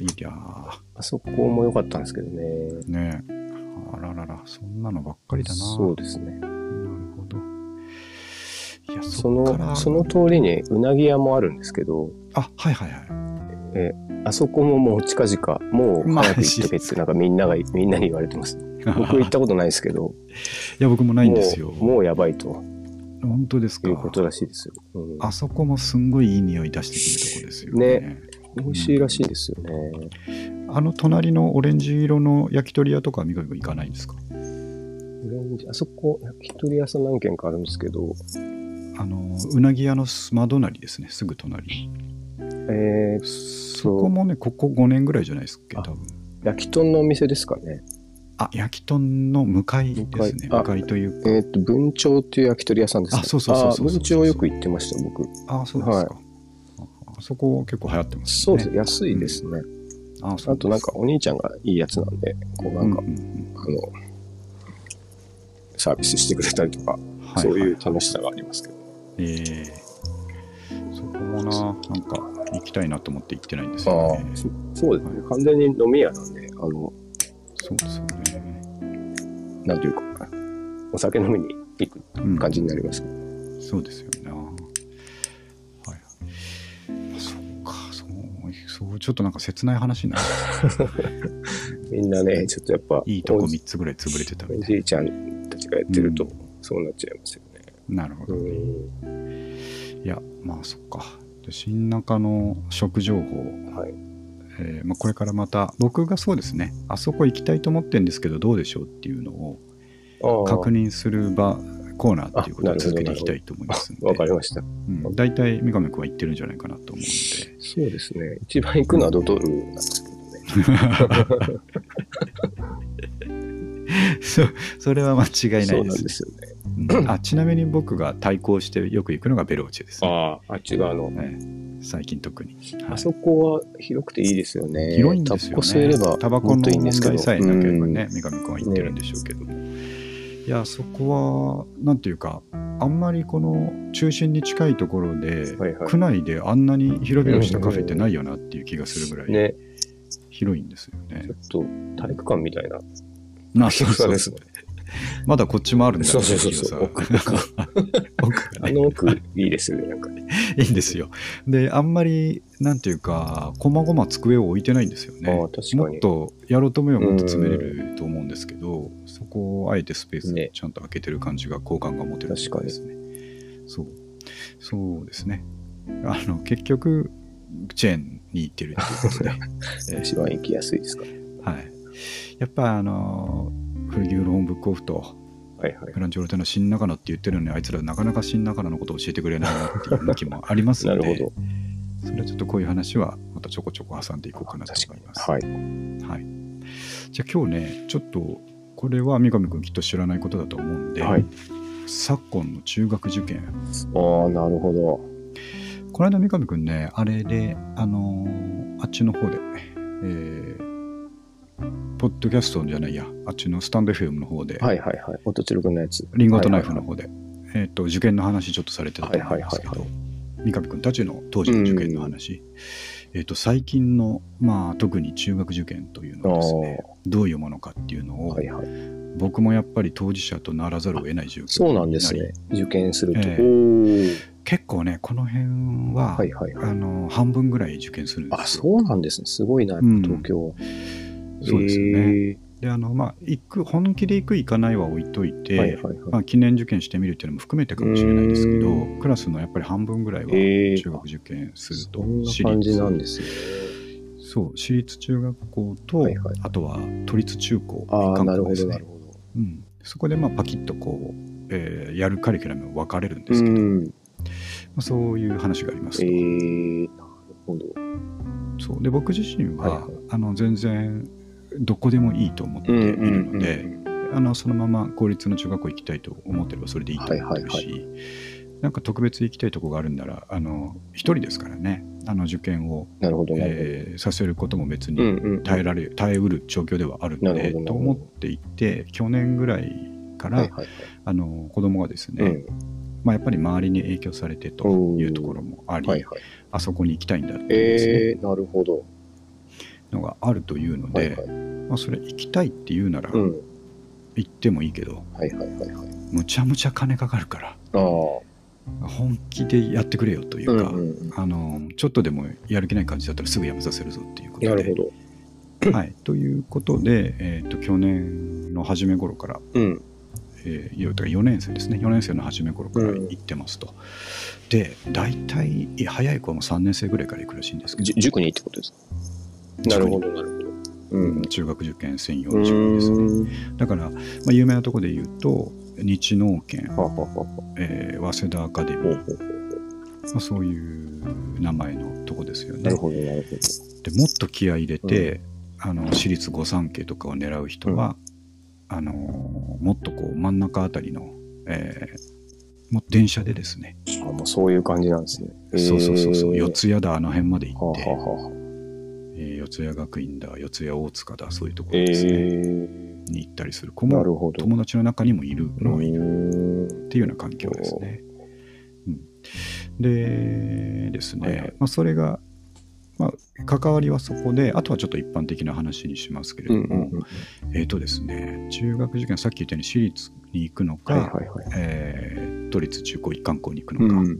い、やー。あそこも良かったんですけどね。ね。えあららら。そんなのばっかりだな。そうですね。なるほど。いやその、その通りにうなぎ屋もあるんですけど、あはいはいはい。あそこももう近々、もう早く行っとけってなんかみんなが、みんなに言われてます。僕行ったことないですけど、いや僕もないんですよ。もうもうやばいと本当ですか？いうことらしいですよ。うんあそこもすんごいいい匂い出してくるとこですよね。ね美味しいらしいですよね。あの隣のオレンジ色の焼き鳥屋とかは三上君行かないんですか？オレンジあそこ、焼き鳥屋さん何軒かあるんですけど、あの、うなぎ屋の真隣ですね、すぐ隣。えー、そこもね、ここ5年ぐらいじゃないですっけ、あ多分。焼き豚のお店ですかね。あ、焼き豚の向かいですね。向かいというか。えっ、と、文鳥っていう焼き鳥屋さんですね。あそうそうそうそうそうあ文鳥よく行ってました、僕。あ、そうですか。ああそこ結構流行ってますね。そうです、安いですね。あそうあとなんかお兄ちゃんがいいやつなんで、こうなんか、うんうんうんあの、サービスしてくれたりとか、はいそういうはい楽しさがありますけど。ええそこもな、なんか行きたいなと思って行ってないんですあよね。あ、そそうですね。完全に飲み屋なんで、あの、そうですよね。なんていうか、お酒飲みに行くうん感じになります。そうですよね。はい。あそうか、そう、そう、ちょっとなんか切ない話になる。みんなね、ちょっとやっぱ、いいとこおじ3つぐらい潰れてたおみたいじいちゃんたちがやってるとう、そうなっちゃいますよね。な。なるほど。うん。いや、まあそっか。で新中の食情報、はい。えーまあ、これからまた僕がそうですねあそこ行きたいと思ってるんですけどどうでしょうっていうのを確認する場コーナーっていうことを続けていきたいと思いますわかりました。うん、大体三上君は行ってるんじゃないかなと思うのでそうですね。一番行くのはドトールなんですけどね。そそれは間違いそないですうなんですよね。うん。あちなみに僕が対抗してよく行くのがベローチェです、ね。ああ、あっち側の。ええ。最近特に、はい。あそこは広くていいですよね。広いんですよタバコ吸えればねタバコのもっといいんですけど。問題さえなければねうん。三上君は言ってるんでしょうけど。も、いやそこはなんていうかあんまりこの中心に近いところで、はいはい。区内であんなに広々したカフェってないよなっていう気がするぐらいね、広いんですよね。ちょっと体育館みたいななそうそう広さですね。まだこっちもあるんだそうそうそうそう。奥がね。あの奥いいですよね、なんか。いいんですよ。であんまりなんていうかこまごま机を置いてないんですよね。もっとやろうと思えばもっと詰めれると思うんですけど、そこをあえてスペースね。ちゃんと開けてる感じが好感が持てるというですね。そう。そうですね。あの結局チェーンに行ってるっていうことで、えー。一番行きやすいですか。はい。やっぱあのー、古着売る本ブックオフとはいはい。グランジョルテの新中野って言ってるのにあいつらなかなか新中野のことを教えてくれないなっていう向きもありますなのでるほど。それはちょっとこういう話はまたちょこちょこ挟んでいこうかなと思います。はい。はい。じゃあ今日ね、ちょっとこれは三上君きっと知らないことだと思うんで、はい昨今の中学受験。ああ、なるほど。この間三上君ね、あれで、あのーあっちの方で、えーポッドキャストじゃないや、あっちのスタンド FM の方で、はいはいはい。おとちろくんのやつ。リンゴとナイフの方で、えっ、と、受験の話ちょっとされてたと思いますけど、はいはい三上君たちの当時の受験の話、えっ、と、最近の、まあ、特に中学受験というのはですね、どういうものかっていうのを、はいはい。僕もやっぱり当事者とならざるを得ない状況そうなんですねり。受験すると。えー結構ね、この辺は、はいはいはい。あの半分ぐらい受験するんであ、すよ。そうなんですね。すごいな、うん東京。そうですよね。えで、あの、まあ、行く、本気で行く、行かないは置いといて、えはいはいはい。まあ、記念受験してみるっていうのも含めてかもしれないですけどう、クラスのやっぱり半分ぐらいはええ中学受験すると、そんな感じなんですね。そう、私立中学校と、はいはいあとは都立中高、ああ、一貫なるほど、校ですね。うん、そこでまあパキッとこう、えーやるカリキュラム分かれるんでうすけど、まん。あ、そういう話がありますえと。ー、なるほど。そうで僕自身は、はいはいあの全然どこでもいいと思っているので、あのそのまま公立の中学校行きたいと思ってればそれでいいと思ってるし、はいなんか特別行きたいとこがあるんならあの一人ですからねあの受験を、えーさせることも別ほど。にうんうん。耐えられる、耐えうる状況ではあるのでと思っていて去年ぐらいから、はいはいはい。あの子供がですね、うん。まあ、やっぱり周りに影響されてというところもあり、はいはい。あそこに行きたいんだってね、えー、なるほど。のがあるというので、はいはい。まあ、それ行きたいっていうならうん。行ってもいいけど、はいはいはいはい。むちゃむちゃ金かかるからああ。本気でやってくれよというか、うんうんうんあのちょっとでもやる気ない感じだったらすぐ辞めさせるぞっていうことで。なるほど。はい、ということで、えー、と去年の初め頃から、うん。えー、いやだから4年生ですね4年生の初め頃から行ってますと。で大体早い子はもう3年生ぐらいから行くらしいんですけどじ塾にってことですか？なるほど、なるほど。うん。中学受験専用うの塾ですね。だから、まあ、有名なところで言うと、日農研、はははは。えー早稲田アカデミー、ほうほうほうまあ、そういう名前のとこですよね。なるほど、なるほでもっと気合い入れて、あの私立御三家とかを狙う人は、あのもっとこう真ん中あたりの、えーもう電車でですね、ど。あ、もうそういう感じなんですね。そうそうそうそう、えー四谷だ、あの辺まで行はって、あはあはあ。えー四谷学院だ、四谷大塚だ、そういうとこえろですね、ー、に行ったりする子も、なるほど。友達の中にもいるのはいるうーんっていうような環境ですね。うん、でですね、はいはいまあ、それが、まあ、関わりはそこで、あとはちょっと一般的な話にしますけれども。えっ、とですね、中学受験、さっき言ったように私立に行くのか。えー都立中高一貫校に行くのか、うん。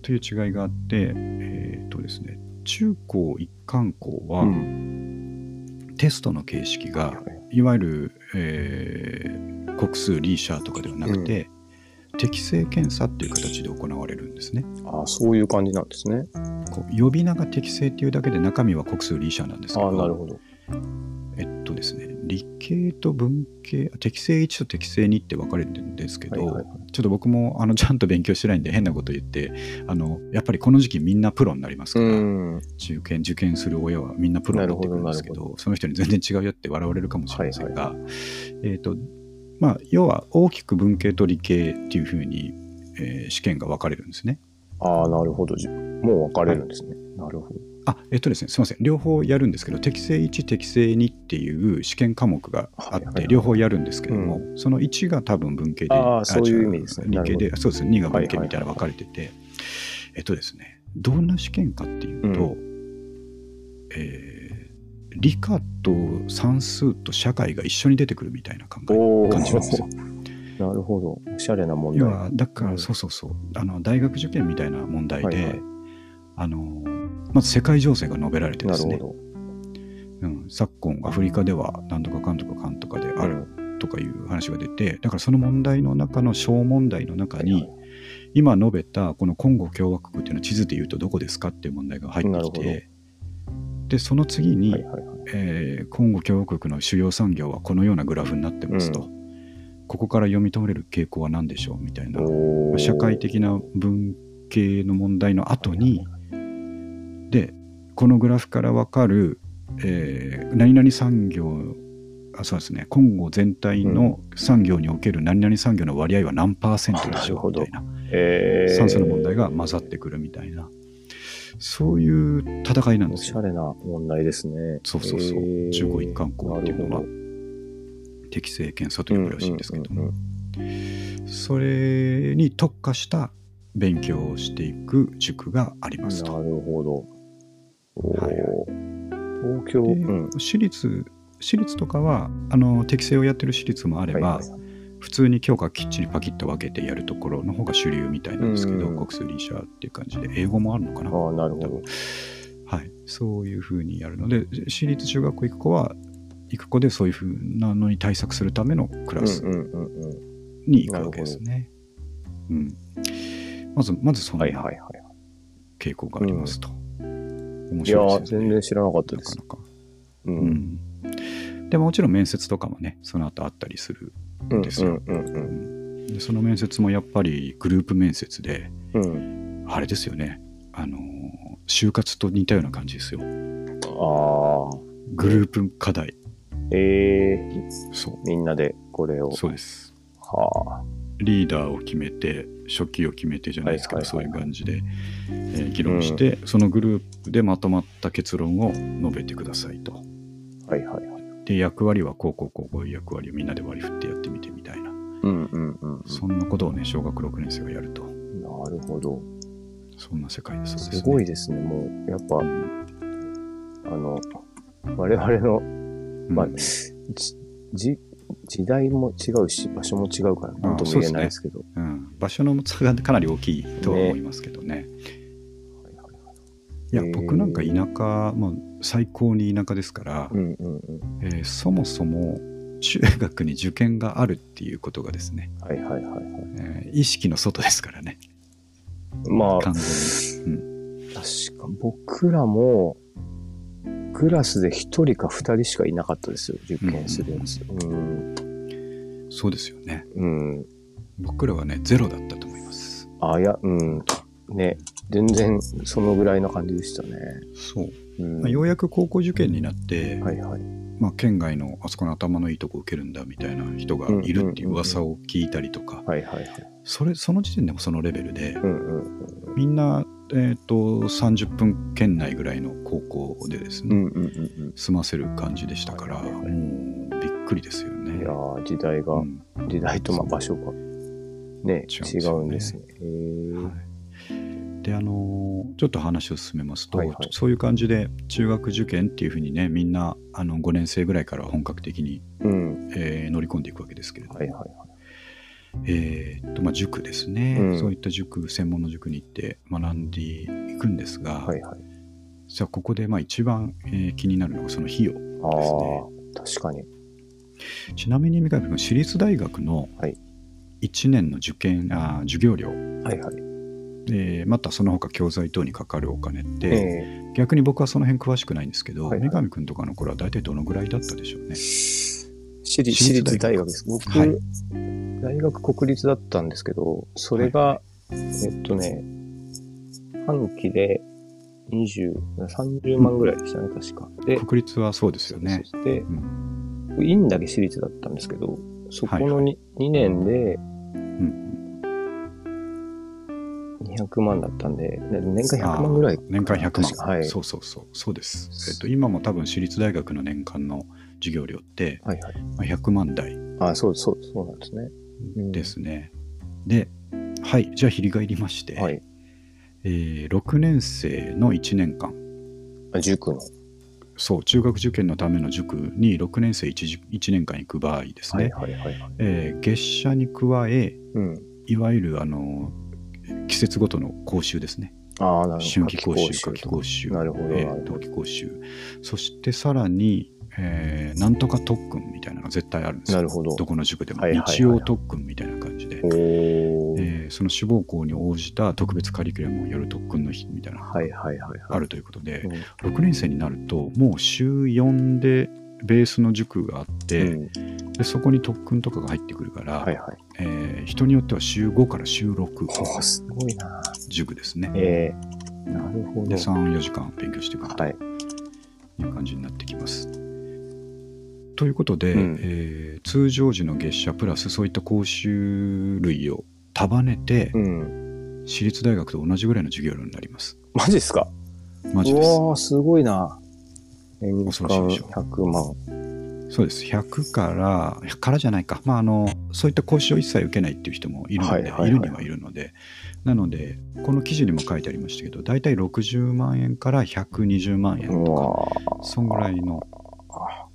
という違いがあって、えっ、とですね、中高一貫校は、うんテストの形式が、いわゆる、えー国数リーシャーとかではなくて、適正検査っていう形で行われるんですね。ああ、そういう感じなんですね。こう呼び名が適正っていうだけで中身は国数リーシャーなんですけど、ああ、なるほど。えっとですね、理系と文系、適正1と適正2って分かれてるんですけど、はいはいはいちょっと僕もあのちゃんと勉強してないんで変なこと言って、あのやっぱりこの時期みんなプロになりますから、うん。受験受験する親はみんなプロになってくるんですけど、その人に全然違うよって笑われるかもしれませんが、えっ、と、まあ、要は大きく文系と理系っていうふうに、えー試験が分かれるんですね。ああ、なるほど。じもう分かれるんですね。なるほど。あ、えっとですね、すみません。両方やるんですけど、適正1、適正2っていう試験科目があって、両方やるんですけども、その1が多分文系で、あーそういう違意味ですね。理系で、そうですね、2が文系みたいな分かれてて、えっとですね、どんな試験かっていうと、えー理科と算数と社会が一緒に出てくるみたいな考えおお、感じなんですよ。なるほど。おしゃれな問題。だから、うん。そうそうそう、あの大学受験みたいな問題で、はいはい。あのまず世界情勢が述べられてですね。うん、昨今アフリカでは何とかかんとかかんとかであるうん。とかいう話が出て、だからその問題の中の小問題の中に、今述べたこのコンゴ共和国っていうのは地図で言うとどこですかっていう問題が入ってきてでその次に、はいはいはい。えーコンゴ共和国の主要産業はこのようなグラフになってますと、うここから読み取れる傾向は何でしょうみたいなおー。社会的な文系の問題の後にでこのグラフから分かる、えー何々産業あそうですね。コンゴ全体の産業における何々産業の割合は何パーセントでしょうみたいな。えー。算数の問題が混ざってくるみたいな。そういう戦いなんですよ。おしゃれな問題ですね。そうそうそう。えー。中国一貫校っていうのは適正検査とほどいうらしいんですけども、それに特化した勉強をしていく塾がありますと。なるほど。東京、でうん。私立私立とかはあの適正をやってる私立もあれば、はいはいはい普通に教科きっちりパキッと分けてやるところの方が主流みたいなんですけど、うん国数理社っていう感じで英語もあるのかな？ああ、なるほど。はい、そういうふうにやるので私立中学校行く子は行く子でそういうふうなのに対策するためのクラス。に行くわけですね。うん、まずまずそんなはいはいはい。傾向がありますと。面いやー、白いですよね。全然知らなかったですなか。なか。う。うんん、でももちろん面接とかもねその後あったりする、うんですようんうんでその面接もやっぱりグループ面接でうん。うん。あれですよねあのー就活と似たような感じですよああ。グループ課題ええそみんなでこれを。うそうですはあ。リーダーを決めて初期を決めてじゃないですけど、はいはいはいそういう感じで、えー議論して、そのグループでまとまった結論を述べてくださいとはいはいはい。で役割はこうこうこうこういう役割をみんなで割り振ってやってみてみたいな、うんうんうんうん。そんなことをね小学6年生がやるとなるほど。そんな世界ですね、すごいですね。もう、やっぱ、あの、我々の、うんまあ、じじ時代も違うし、場所も違うから、なんとも言えないですけど。うん、場所の差がかなり大きいとは思いますけどね。はいはいはいいや僕なんか田舎、もう最高に田舎ですから、うんうんうん。えーそもそも中学に受験があるっていうことがですね、はいはいはいはい。えー意識の外ですからねまあ、完全に、うん、確か僕らも、クラスで一人か二人しかいなかったですよ、受験するやつ。うん。そうですよねうん。僕らはねゼロだったと思いますあ、いや、うん。ね、全然そのぐらいな感じでしたね。そう、うん。まあ、ようやく高校受験になって、はいはい。まあ、県外のあそこの頭のいいとこ受けるんだみたいな人がいるっていう噂を聞いたりとか。それその時点でもそのレベルで、うんうんみんな、えー、と30分圏内ぐらいの高校でですね、うん。うんうんうん済ませる感じでしたから、はいはいはいもうびっくりですようん。ね。いやー時代が、うん時代とまあ場所がね、違違うんですよねすね。はいであのーちょっと話を進めますと、はいはいそういう感じで中学受験っていうふうにねみんなあの5年生ぐらいから本格的に、うん。えー乗り込んでいくわけですけれども、はいはいはい。えーっとまあ、塾ですね、うんそういった塾専門の塾に行って学んでいくんですが、はいはい。じゃあここでまあ一番、えー気になるのがその費用あですね。あ、確かに。ちなみに三上君私立大学のはい1年の受験、あー授業料はいはい。でまたその他教材等にかかるお金って、え逆に僕はその辺詳しくないんですけど、はいはい三上君とかの頃は大体どのぐらいだったでしょうね。ー私立私私立大学です。僕、はい。大学国立だったんですけど、それが、えっとね、半期で20、30万ぐらいでしたね、確か。で、国立はそうですよね。そうそうん。院だけ私立だったんですけど、そこのはい 2,、2年でうん200万だったんで、年間100万ぐらい年間100万、はい。そうそうそう。そうです、えっと、今も多分私立大学の年間の授業料って、はいはい。まあ、100万台あ、そうそう、そうなんですね。うんですね、ではいじゃあ翻りまして、はい。えー6年生の1年間あ塾の。そう中学受験のための塾に6年生 1, 1年間行く場合ですね、はいはいはいはい。えー月謝に加えうん。いわゆるあの季節ごとの講習ですねああ、なるほど。春季講習夏季講習なるほどえー冬季講習そしてさらに、えーなんとか特訓みたいなのが絶対あるんですよなるほど。どこの塾でも、はいはいはいはい日曜特訓みたいな感じで、えでその志望校に応じた特別カリキュラムをやる特訓の日みたいなのがはいはいはいはい。あるということで、うん。6年生になるともう週4でベースの塾があって、うんでそこに特訓とかが入ってくるから、はいはい。えー人によっては週5から週6おーすごいな。塾ですね。ええなるほど。で3、4時間勉強していくとはい。いう感じになってきます。ということで、うんえー通常時の月謝プラスそういった講習類を束ねて、うん。私立大学と同じぐらいの授業料になります。マジっすか？マジです。うわーすごいな。年間恐ろしいでしょ100万。そうです。100から、100からじゃないか。まあ、あの、そういった講習を一切受けないっていう人もいるので、はいいはいはいるにはいるので、なので、この記事にも書いてありましたけど、大体60万円から120万円うとか、わそんぐらいの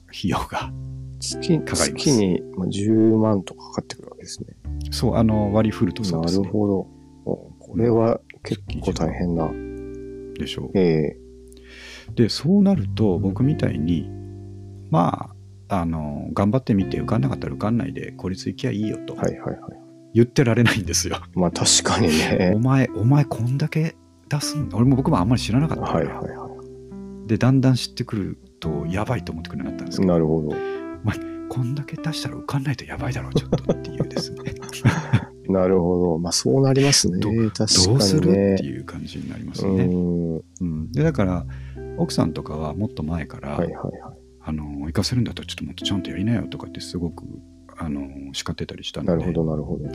費用が、月かかります月にまあ10万とかかかってくるわけですね。そう、あの、割り振るとそうなですね。るほど。おこれは結構大変な。でしょう。えで、そうなると、僕みたいに、まあ、あの、頑張ってみて受かんなかったら受かんないで、公立行きゃいいよとえはいはいはい。言ってられないんですよ。まあ確かにねお。前、お前こんだけ出すんだ。俺も僕もあんまり知らなかったかはいら、はいはで、だんだん知ってくると、やばいと思ってくるようになったんですい。けど、なるほど。こんだけ出したら受かんないとやばいだろう、ちょっとっていうですね。なるほど。まあそうなりますね。ど確かにね。どうするっていう感じになりますうね。うん、でだから、奥さんとかはもっと前から、いはいはい。あの行かせるんだったらちょっともっとちゃんとやりなよとかってすごくあの叱ってたりしたのでなるほどなるほど。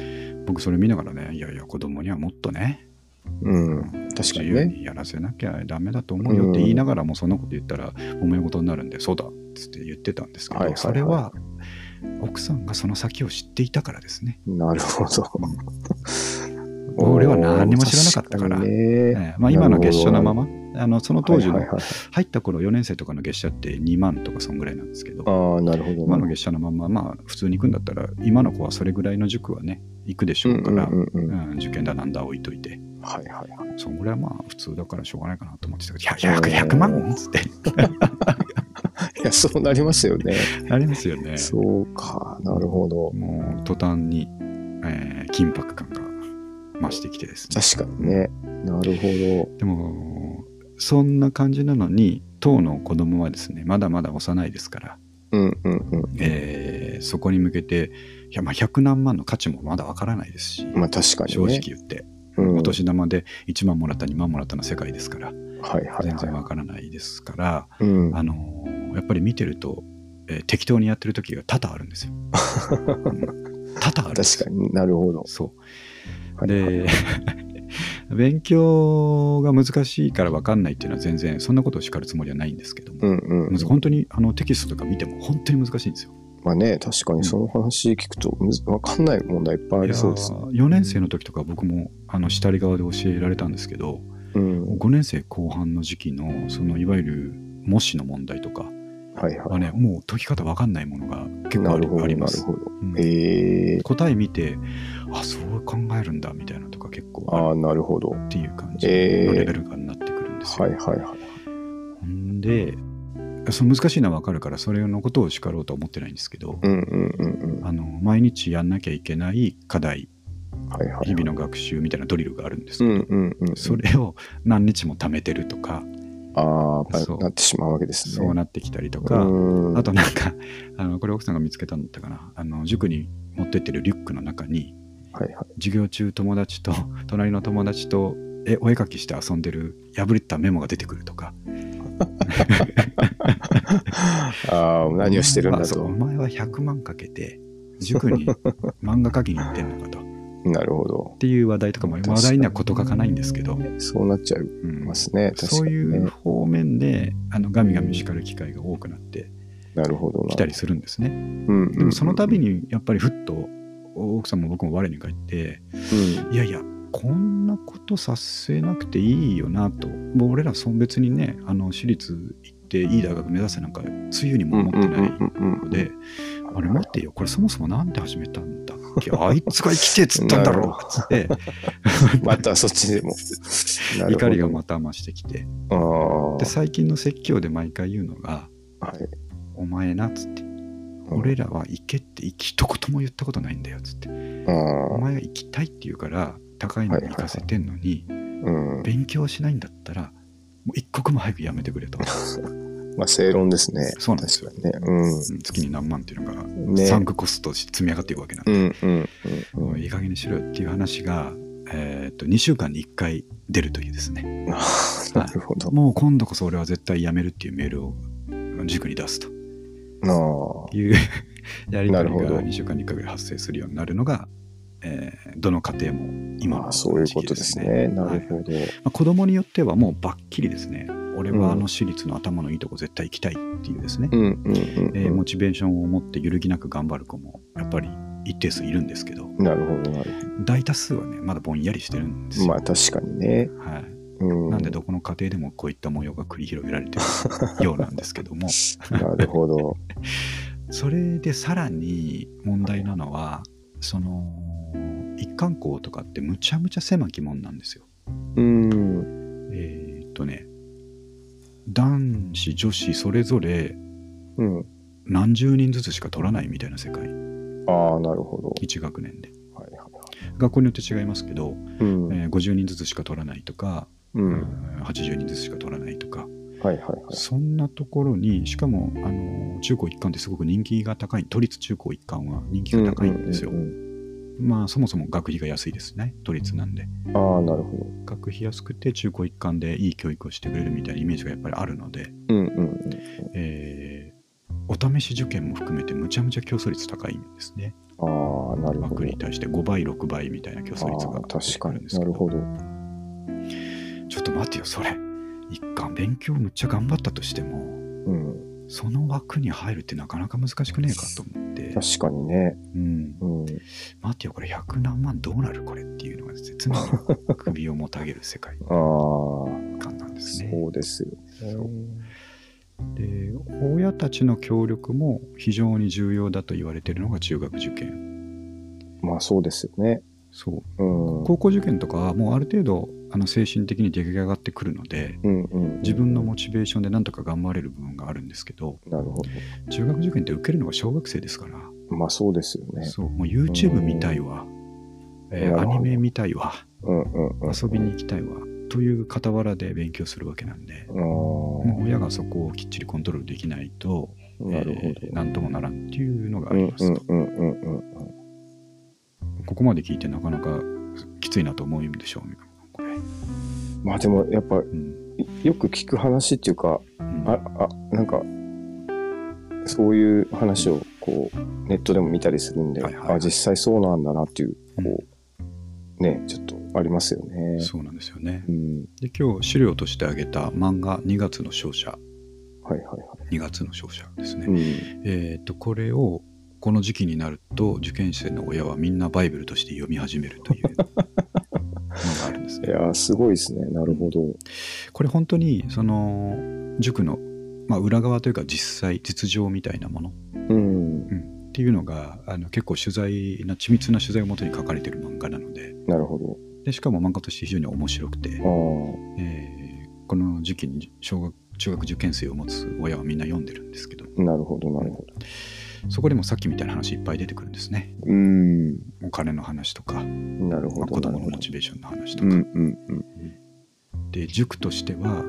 僕それ見ながらねいやいや子供にはもっとねうん。確か自にね。やらせなきゃダメだと思うよって言いながらもそんなこと言ったら揉め事になるんでそうだっつって言ってたんですけど、はいはいはいそれは奥さんがその先を知っていたからですね。なるほど。俺は何にも知らなかったから確にねええまあ、今の月謝のままあのその当時の入った頃4年生とかの月謝って2万とかそんぐらいなんですけどああ、なるほど。今の月謝のまままあ普通に行くんだったら今の子はそれぐらいの塾はね行くでしょうから、うんうんうん受験だなんだ置いといてはいはいはい。そんぐらいはまあ普通だからしょうがないかなと思ってたけどいや 100, 100万っつっていや、そうなりますよね。ありますよねそうか、なるほど。もう途端に、えー緊迫感が増してきてですね確かにね。なるほでもそんな感じなのに当の子供はですねまだまだ幼いですから、ど。うんうんうん。えーそこに向けていやまあ100何万の価値もまだわからないですし、まあ確かに正ね。直言って、年玉で1万もらった2万もらったの世界ですからはいはい全然わはからないですから、い。うん。あのーやっぱり見てると、えー適当にやってる時が多々あるんですよ。うん多々ある確かになるほど。そう。で、勉強が難しいから分かんないっていうのは全然そんなことを叱るつもりはないんですけども、うんうんうん。本当にあのテキストとか見ても本当に難しいんですよ。まあね、確かにその話聞くとむずわかんない問題いっぱいありそうですね。4年生の時とか僕もあの下り側で教えられたんですけど、うん。5年生後半の時期のそのいわゆる模試の問題とかはいははね、もう解き方分かんないものが結い。構ありますなるほ。ど。うんええ答え見て、あ、そう考えるんだみたいなのとか結構あるああ、なるほど。っていう感じええのレベル感になってくるんですよ。はいはいはい。ほんで、その難しいのは分かるから、それのことを叱ろうとは思ってないんですけど、うんうんうんうん。あの毎日やんなきゃいけない課題、はいはい。日々の学習みたいなドリルがあるんですうんけど、うんうん。それを何日も貯めてるとか、あそうりなってしまうわけですね。そうなってきたりとか、うんあとなんか、あのこれ奥さんが見つけたんだったかな、あの塾に持ってってるリュックの中に、はいはい。授業中友達と 隣の友達とえお絵描きして遊んでる破れたメモが出てくるとか ああ、何をしてるんだお前はそうおと。前は100万かけて塾に 漫画描きに行ってんのかとっなるほど。ていう話題とかも話題には事欠かないんですけど、そうなっちゃいうんますね。確かそう。いう方面であのガミガミ叱る機会が多くなってなるほどな。きたりするんですね。うんでもその度にやっぱりふっと奥さんも僕も我に返ってうんいやいやこんなことさせなくていいよなと。もう俺らそん別にねあの私立行っていい大学目指せなんかつゆにも思ってないので、あれ待ってよこれそもそもなんで始めたんだっけ？あいつが生きてっつったんだろう。っつってまたそっちでも。怒りがまた増してきて。で最近の説教で毎回言うのがはい。「お前な」っつって「俺らは行けって一言も言ったことないんだよ」っつって。あおあ。前は行きたいって言うから高いのに行かせてんのに、うん。勉強しないんだったらもう一刻も早くやめてくれと、まあ、正論ですね。そうなんですよね。うん月に何万っていうのが。サンクコスト積み上がっていくわけなんで、うんうんうんうん。いい加減にしろよっていう話が、えー、と2週間に1回出るというですねああ なるほど。もう今度こそ俺は絶対やめるっていうメールを塾に出すとああ。いう やり取りがなるほど2週間に1回ぐらい発生するようになるのが、えーどの家庭も今のまあ、そういうことですね。なるほど。まあ、子供によってはもうばっきりですね俺はあの私立の頭のいいとこ絶対行きたいっていうですね、モチベーションを持って揺るぎなく頑張る子もやっぱり一定数いるんですけどなるほど、なる大多数はねまだぼんやりしてるんですほど。よ、まあ、確かにね。はい、うん。なんでどこの家庭でもこういった模様が繰り広げられてるようなんですけども なるほど。それでさらに問題なのはその一貫校とかってむちゃむちゃ狭き門なんですよ。うん。えーっとね男子女子それぞれうん。何十人ずつしか取らないみたいな世界ああ、なるほど。1学年ではいはいはい。学校によって違いますけど、うん。えー50人ずつしか取らないとか、うん。うん80人ずつしか取らないとかはいはいはい。そんなところにしかもあの中高一貫ってすごく人気が高い都立中高一貫は人気が高いんですよ、うんうんまあそもそも学費が安いですね都立なんでうんああ、なるほ学費安くて中高一貫でいい教育をしてくれるみたいなイメージがやっぱりあるので、ど。うんうんうん。えーお試し受験も含めてむちゃむちゃ競争率高いんですねああ、なるほど枠。に対して5倍6倍みたいな競争率が確かになるほど。ちょっと待てよそれ一貫勉強むっちゃ頑張ったとしてもうん。その枠に入るってなかなか難しくねえかと思って、確かにね。うん、うん。待てよこれ100何万どうなるこれっていうのがですね常に首をもたげる世界ああ、観なんですね。そうですよ。で親たちの協力も非常に重要だと言われているのが中学受験まあ、そうですよね。そううん。高校受験とかはもうある程度あの精神的に出来上がってくるのでうんうん。自分のモチベーションでなんとか頑張れる部分があるんですけどなるほ中学受験って受けるのが小学生ですから、ど。まあ、そうですよね。そうもう YouTube 見たいわ、えーなるほどアニメ見たいわうんうんうん。遊びに行きたいわという傍らで勉強するわけなんで、あもう親がそこをきっちりコントロールできないとあ、なるほえーなんともならんっていうのがあど。うんりますと、うんうんうんうん。ここまで聞いてなかなかきついなと思うんでしょうまあでもやっぱうんよく聞く話っていうか、うんあ、あ、なんか、そういう話をこう、ネットでも見たりするんで、はいはいはいあ、実際そうなんだなっていう、こう、ね、ちょっとありますよね。そうなんですよねうん。で今日資料として挙げた漫画2月の勝者はいはいは2月の勝者ですね、い。うん。えっ、とこれをこの時期になると受験生の親はみんなバイブルとして読み始めるという のがあるんですねいやー、すごいですね。なるほど。これ本当にその塾の、まあ、裏側というか実際実情みたいなもの、うん。うん。っていうのがあの結構取材な緻密な取材をもとに書かれてる漫画なので。なるほでしかも漫画として非常に面白くて、えーこの時期に小学中学受験生を持つ親はみんな読んでるんですけどあ、なるほど、なるほそこでもさっきみたいな話いっぱい出てくるんですねど。うん。お金の話とか、まあ、なるほど。子供のモチベーションの話とか、うんうんうん。で塾としては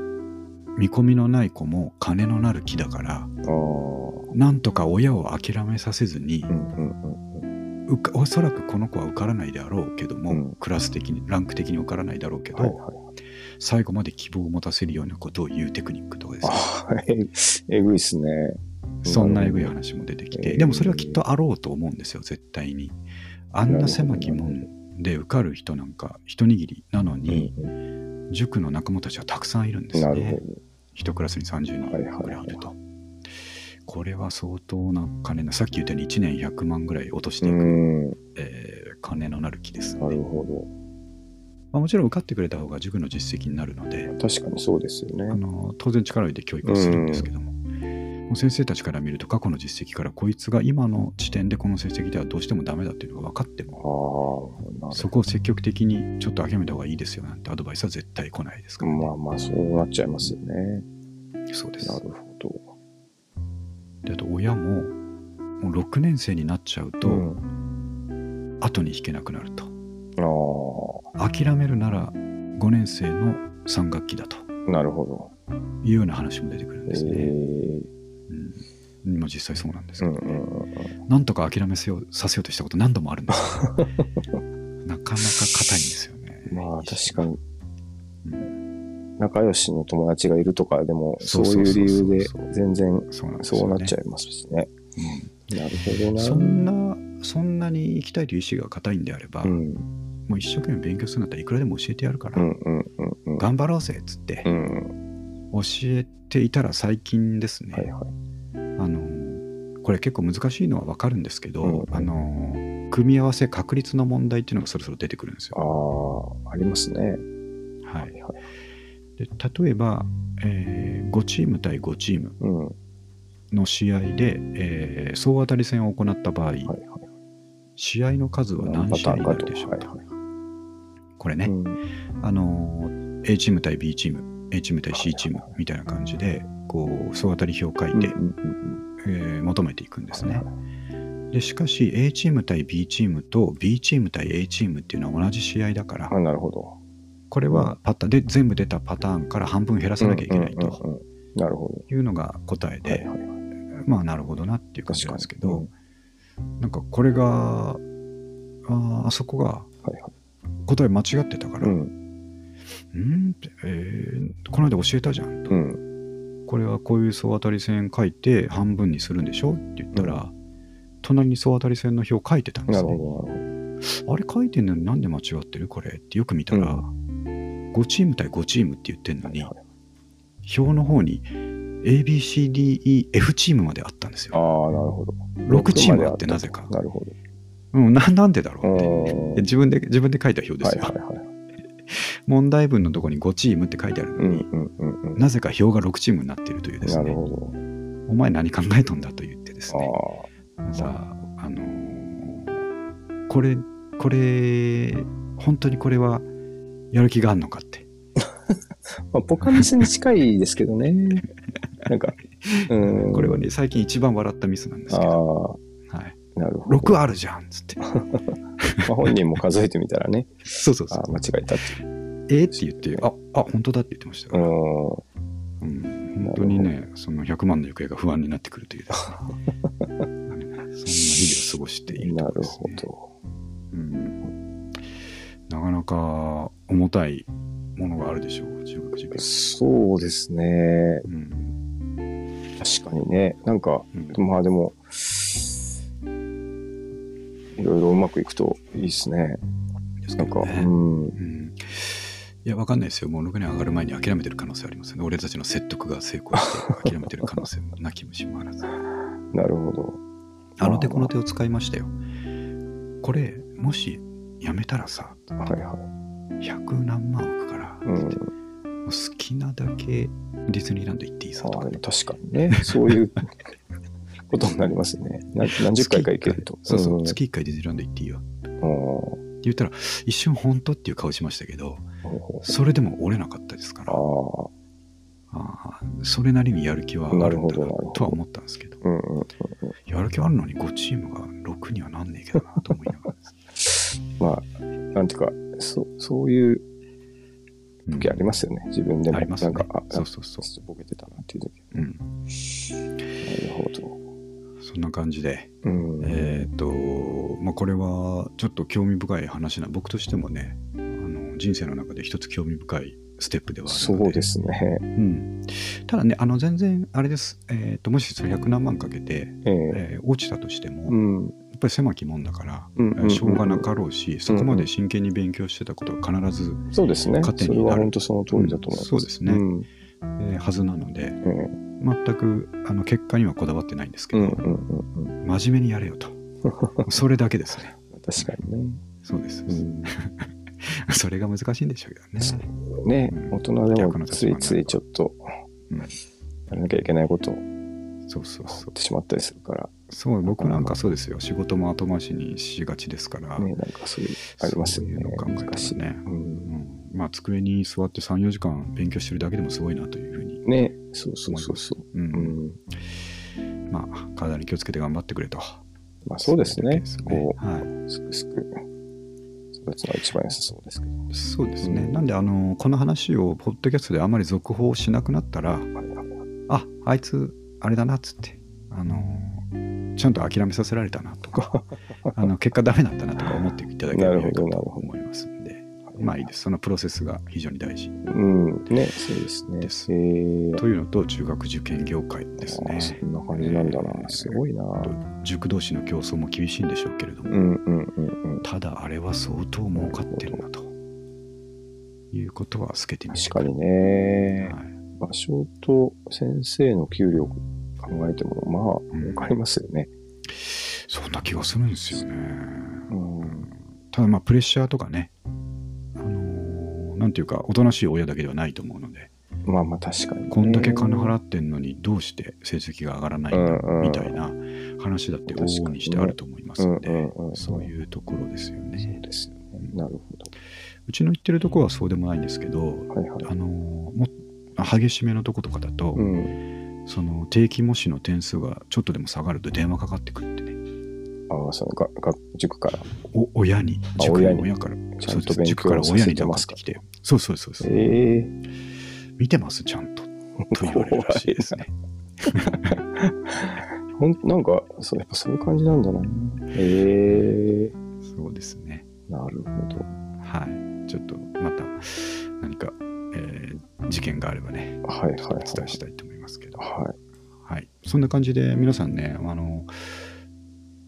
見込みのない子も金のなる木だからああ。なんとか親を諦めさせずにうんうんうんおそらくこの子は受からないであろうけども、うんクラス的にランク的に受からないだろうけど、はいはい。最後まで希望を持たせるようなことを言うテクニックとかですねえぐいっすね。そんなえぐい話も出てきて、えーでもそれはきっとあろうと思うんですよ絶対にあんな狭き門で受かる人なんか一握りなのに、うん塾の仲間たちはたくさんいるんですね一クラスに30人ぐらいいると、これは相当な金なさっき言ったように1年100万ぐらい落としてい。く、うん。えー金のなる木ですなるほまあ、もちろん受かってくれた方が塾の実績になるので、ど。確かにそうですよねあ。の当然力を入れて教育をするんですけども、先生たちから見ると過去の実績からこいつが今の時点でこの成績ではどうしてもダメだっていうのが分かってあもそこを積極的にちょっと諦めた方がいいですよなんてアドバイスは絶対来ないですから、ねまあまあ、そうなっちゃいますよね。そうですなるほど。であと親ももう6年生になっちゃうと、うん後に引けなくなると。あ諦めるなら5年生の3学期だとあ、なるほいうような話も出てくるんど。ですね。ええうん、今実際そうなんですうんけどね。うんうんなんとか諦めせようさせようとしたこと何度もあるんですけど、なかなか硬いんですよね。まあ確かにうん仲良しの友達がいるとかでもそそういう理由で全然そうなっちゃいますしね。なるほどな。そんな、そんなに行きたいという意志が固いんであれば、うんもう一生懸命勉強するんだったらいくらでも教えてやるから、うんうんうんうん。頑張ろうぜっつってうん。教えていたら最近ですね、はいはい。あのこれ結構難しいのは分かるんですけど、うんあの組み合わせ確率の問題っていうのがそろそろ出てくるんですよ。ああ、ありますね。はい、はい。で例えば、え5チーム対5チームうん。はの試合で、えー総当たり戦を行った場合、いはい。試合の数は何試合になるでしょうか、はいはいこれね、うんあの A チーム対 B チーム A チーム対 C チームみたいな感じでこう総当たり表を書いて、うんうんえー求めていくんですね。はいでしかし A チーム対 B チームと B チーム対 A チームっていうのは同じ試合だからあ、なるほど。これはパタで全部出たパターンから半分減らさなきゃいけないというのが答えではいはい。まあなるほどなっていう感じなんですけど、なんかこれがあーあそこがはいはい。答え間違ってたから、ううん、ん。って、えーこの間教えたじゃんと、うん。これはこういう総当たり線書いて半分にするんでしょって言ったら、隣に総当たり線の表書いてたんですね。あれ書いてんのになんで間違ってるこれってよく見たら、う5チーム対5チームって言ってんのど。に、表の方に ABCDEF チームまであったんですああ、よ。なるほど。6チームあってなぜか。なるほど。うん、ななんでだろうって。自分で自分で書いた表ですよ、はいはいはい。問題文のところに5チームって書いてあるのに、うんうんうんうん。なぜか表が6チームになっているというですね。お前何考えとんだと言ってですあね、さあ、あのーこれ、これ、本当にこれはやる気があるのかって。あ。まあ、ポカミスに近いですけどね。なんか、うん。これはね、最近一番笑ったミスなんですあけど、あ、はい、なるほど。6あるじゃんっつって。まあ、本人も数えてみたらね、そうそうそうあ。あ、間違えたっていう。えーって言って、あ、あ、本当だって言ってましたから、うん。うん、本当にね、その100万の行方が不安になってくるというね、そんな日々を過ごしているなるほど。うん。なかなか重たいものがあるでしょう、中学受験。そうですね。うん。確かにね。なんか、うんまあでも、いろいろうまくいくといいですね。なんか、ですけどね。うん。うんいや、わかんないですよ。もう6年上がる前に諦めてる可能性ありますよね。俺たちの説得が成功して諦めてる可能性もなきもしもあらず。なるほど。あの手この手を使いましたよ。これ、もしやめたらさ、はいは100何万億から、い。うん。好きなだけディズニーランド行っていいさとかああ、でも確かにね、そういう ことになりますね。な何十回か行けると。そうそう、ん。月1回ディズニーランド行っていいよ。って言ったら、一瞬本当っていう顔しましたけど、それでも折れなかったですから、あそれなりにやる気はあるんだなとは思ったんですけど、あ、うんうんうん。やる気あるのに5チームが6にはなんねえけどなと思いながら。まあ、なんていうか、そそういううん時ありますよね。自分でも。ありますね。なんか、あ、そうそうそう。ボケてたなっていう時。うん、なるほど。そんな感じで、うん。えっ、と、まあ、これはちょっと興味深い話な、僕としてもね、あの人生の中で一つ興味深いステップではあるので。そうですね。うん、ただね、あの全然あれです、えー、ともしそれ100何万かけて、えええー落ちたとしても、やうん。っぱり狭きもんだから、うんうんうんしょうがなかろうし、そこまで真剣に勉強してたことが必ず、そうですね。糧になるそれは本当その通りだと思います。そうですねうん。えーはずなので、え全くあの結果にはこだわってないんですけど、えうんうんうんうん。真面目にやれよと。それだけですね。確かにね。そうです。うん それが難しいんでしょうけどね。ねうん、大人でもついついちょっとうんやらなきゃいけないことをそうそうそうやっ。てしまったりするから、そう、僕なんかそうですよ。仕事も後回しにしがちですから、ね、なんかそういう、ありますよねそういうのを考えたら。ね。う。うんん、まあ、机に座って3、4時間勉強してるだけでもすごいなというふうにね、そうそう。そうそう。う。ん。うん。まあ、体に気をつけて頑張ってくれと。まあそうですね。それだけこですね。はい、う、すくすく、育つのが一番良さそうですけど。そうですね、うん。なんであのこの話をポッドキャストであまり続報しなくなったらああいつあれだなっつってあのちゃんと諦めさせられたなとか あの結果ダメだったなとか思っていただければいいかと思いますまあいいですそのプロセスが非常に大事うん、ね、そうですね。ですえー、というのと中学受験業界ですねそんな感じなんだな。すごいな。塾同士の競争も厳しいんでしょうけれども、うんうんうんうん。ただあれは相当儲かってるなということは透けて見て確かにね。はい場所と先生の給料考えても、まあ、うん儲かりますよね。そんな気がするんですよね。うん。ただまあプレッシャーとかね、あのーなんていうかおとなしい親だけではないと思うので、まあまあ確かに、ね。こんだけ金払ってんのにどうして成績が上がらないんだみたいな話だって往々にしてあると思いますのでそういうところですよそうね。ですよね。なるほうちの言ってるところはそうでもないんですけど、ど。はいはい。あのーも激しめのとことかだと、うん。その定期模試の点数がちょっとでも下がると電話かかってくるってね、ああ、そのがが塾から。お親に、塾あ親から、ちゃんとそうです塾から親に電せてますか話かかってきて、そうそうそうそう、ええ見てます、ちゃんと。と言われるらしいですね。ほんなんか、そう、やっぱそういう感じなんだな。ええそうですね。なるほど。はい。ちょっとまた何か、えー事件があればね、はいはいちょっとお伝えしたいと思いますけど、はい。はい。そんな感じで皆さんね、あの、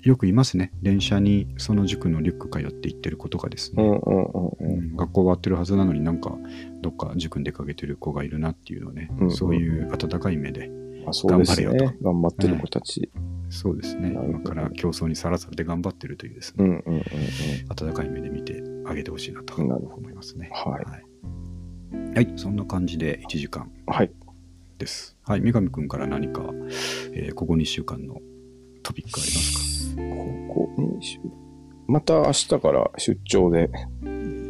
よくいますね。電車にその塾のリュック通って行ってる子とかですね。うんうんうんううん。ん学校終わってるはずなのになんかどっか塾に出かけてる子がいるなっていうのをね、うんそういう温かい目で頑張れよね。頑張ってる子たち。そうですね。今から競争にさらされて頑張ってるというですね、うんうんうんうん。温かい目で見てあげてほしいなと思いますね。はい。はい、はい。そんな感じで1時間はい。です。はい。三上くんから何か、えーここ2週間のトピックありますここにしまた明日から出張で、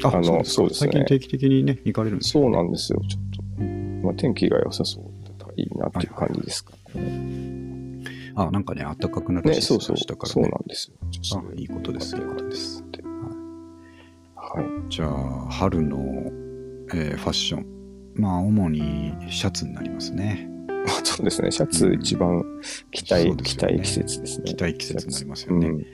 かあのですかそうですね最近定期的にね行かれるんですそうねなんですよ。ちょっと、まあ、天気が良さそうだったらいいなっていう感じですかね。あなんかね暖かくなるね、しそうそう。明日からそうねなんですよ。ちょっあいいことですよいいことですはい。じゃあ春の、えーファッションまあ主にシャツになりますねまあそうですね。シャツ一番着たい、そうですよね着たい季節ですね。着たい季節になりますよね、うん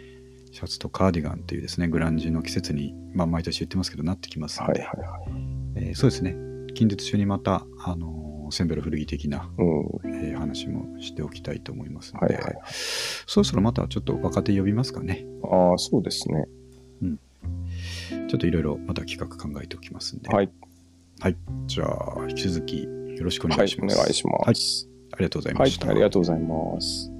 シャツとカーディガンっていうですねグランジの季節に、まあ、毎年言ってますけどなってきますので、はいはいはい。えーそうですね近日中にまた、あのーセンベロ古着的な、うん。えー話もしておきたいと思いますので、はいはいはい。そろそろまたちょっと若手呼びますかねああ、そうですね。ちょっといろいろまた企画考えておきますんで、はい。はい、じゃあ引き続きよろしくお願はいい、します、お願いします。ありがとうございはい、ました、ありがとうございます。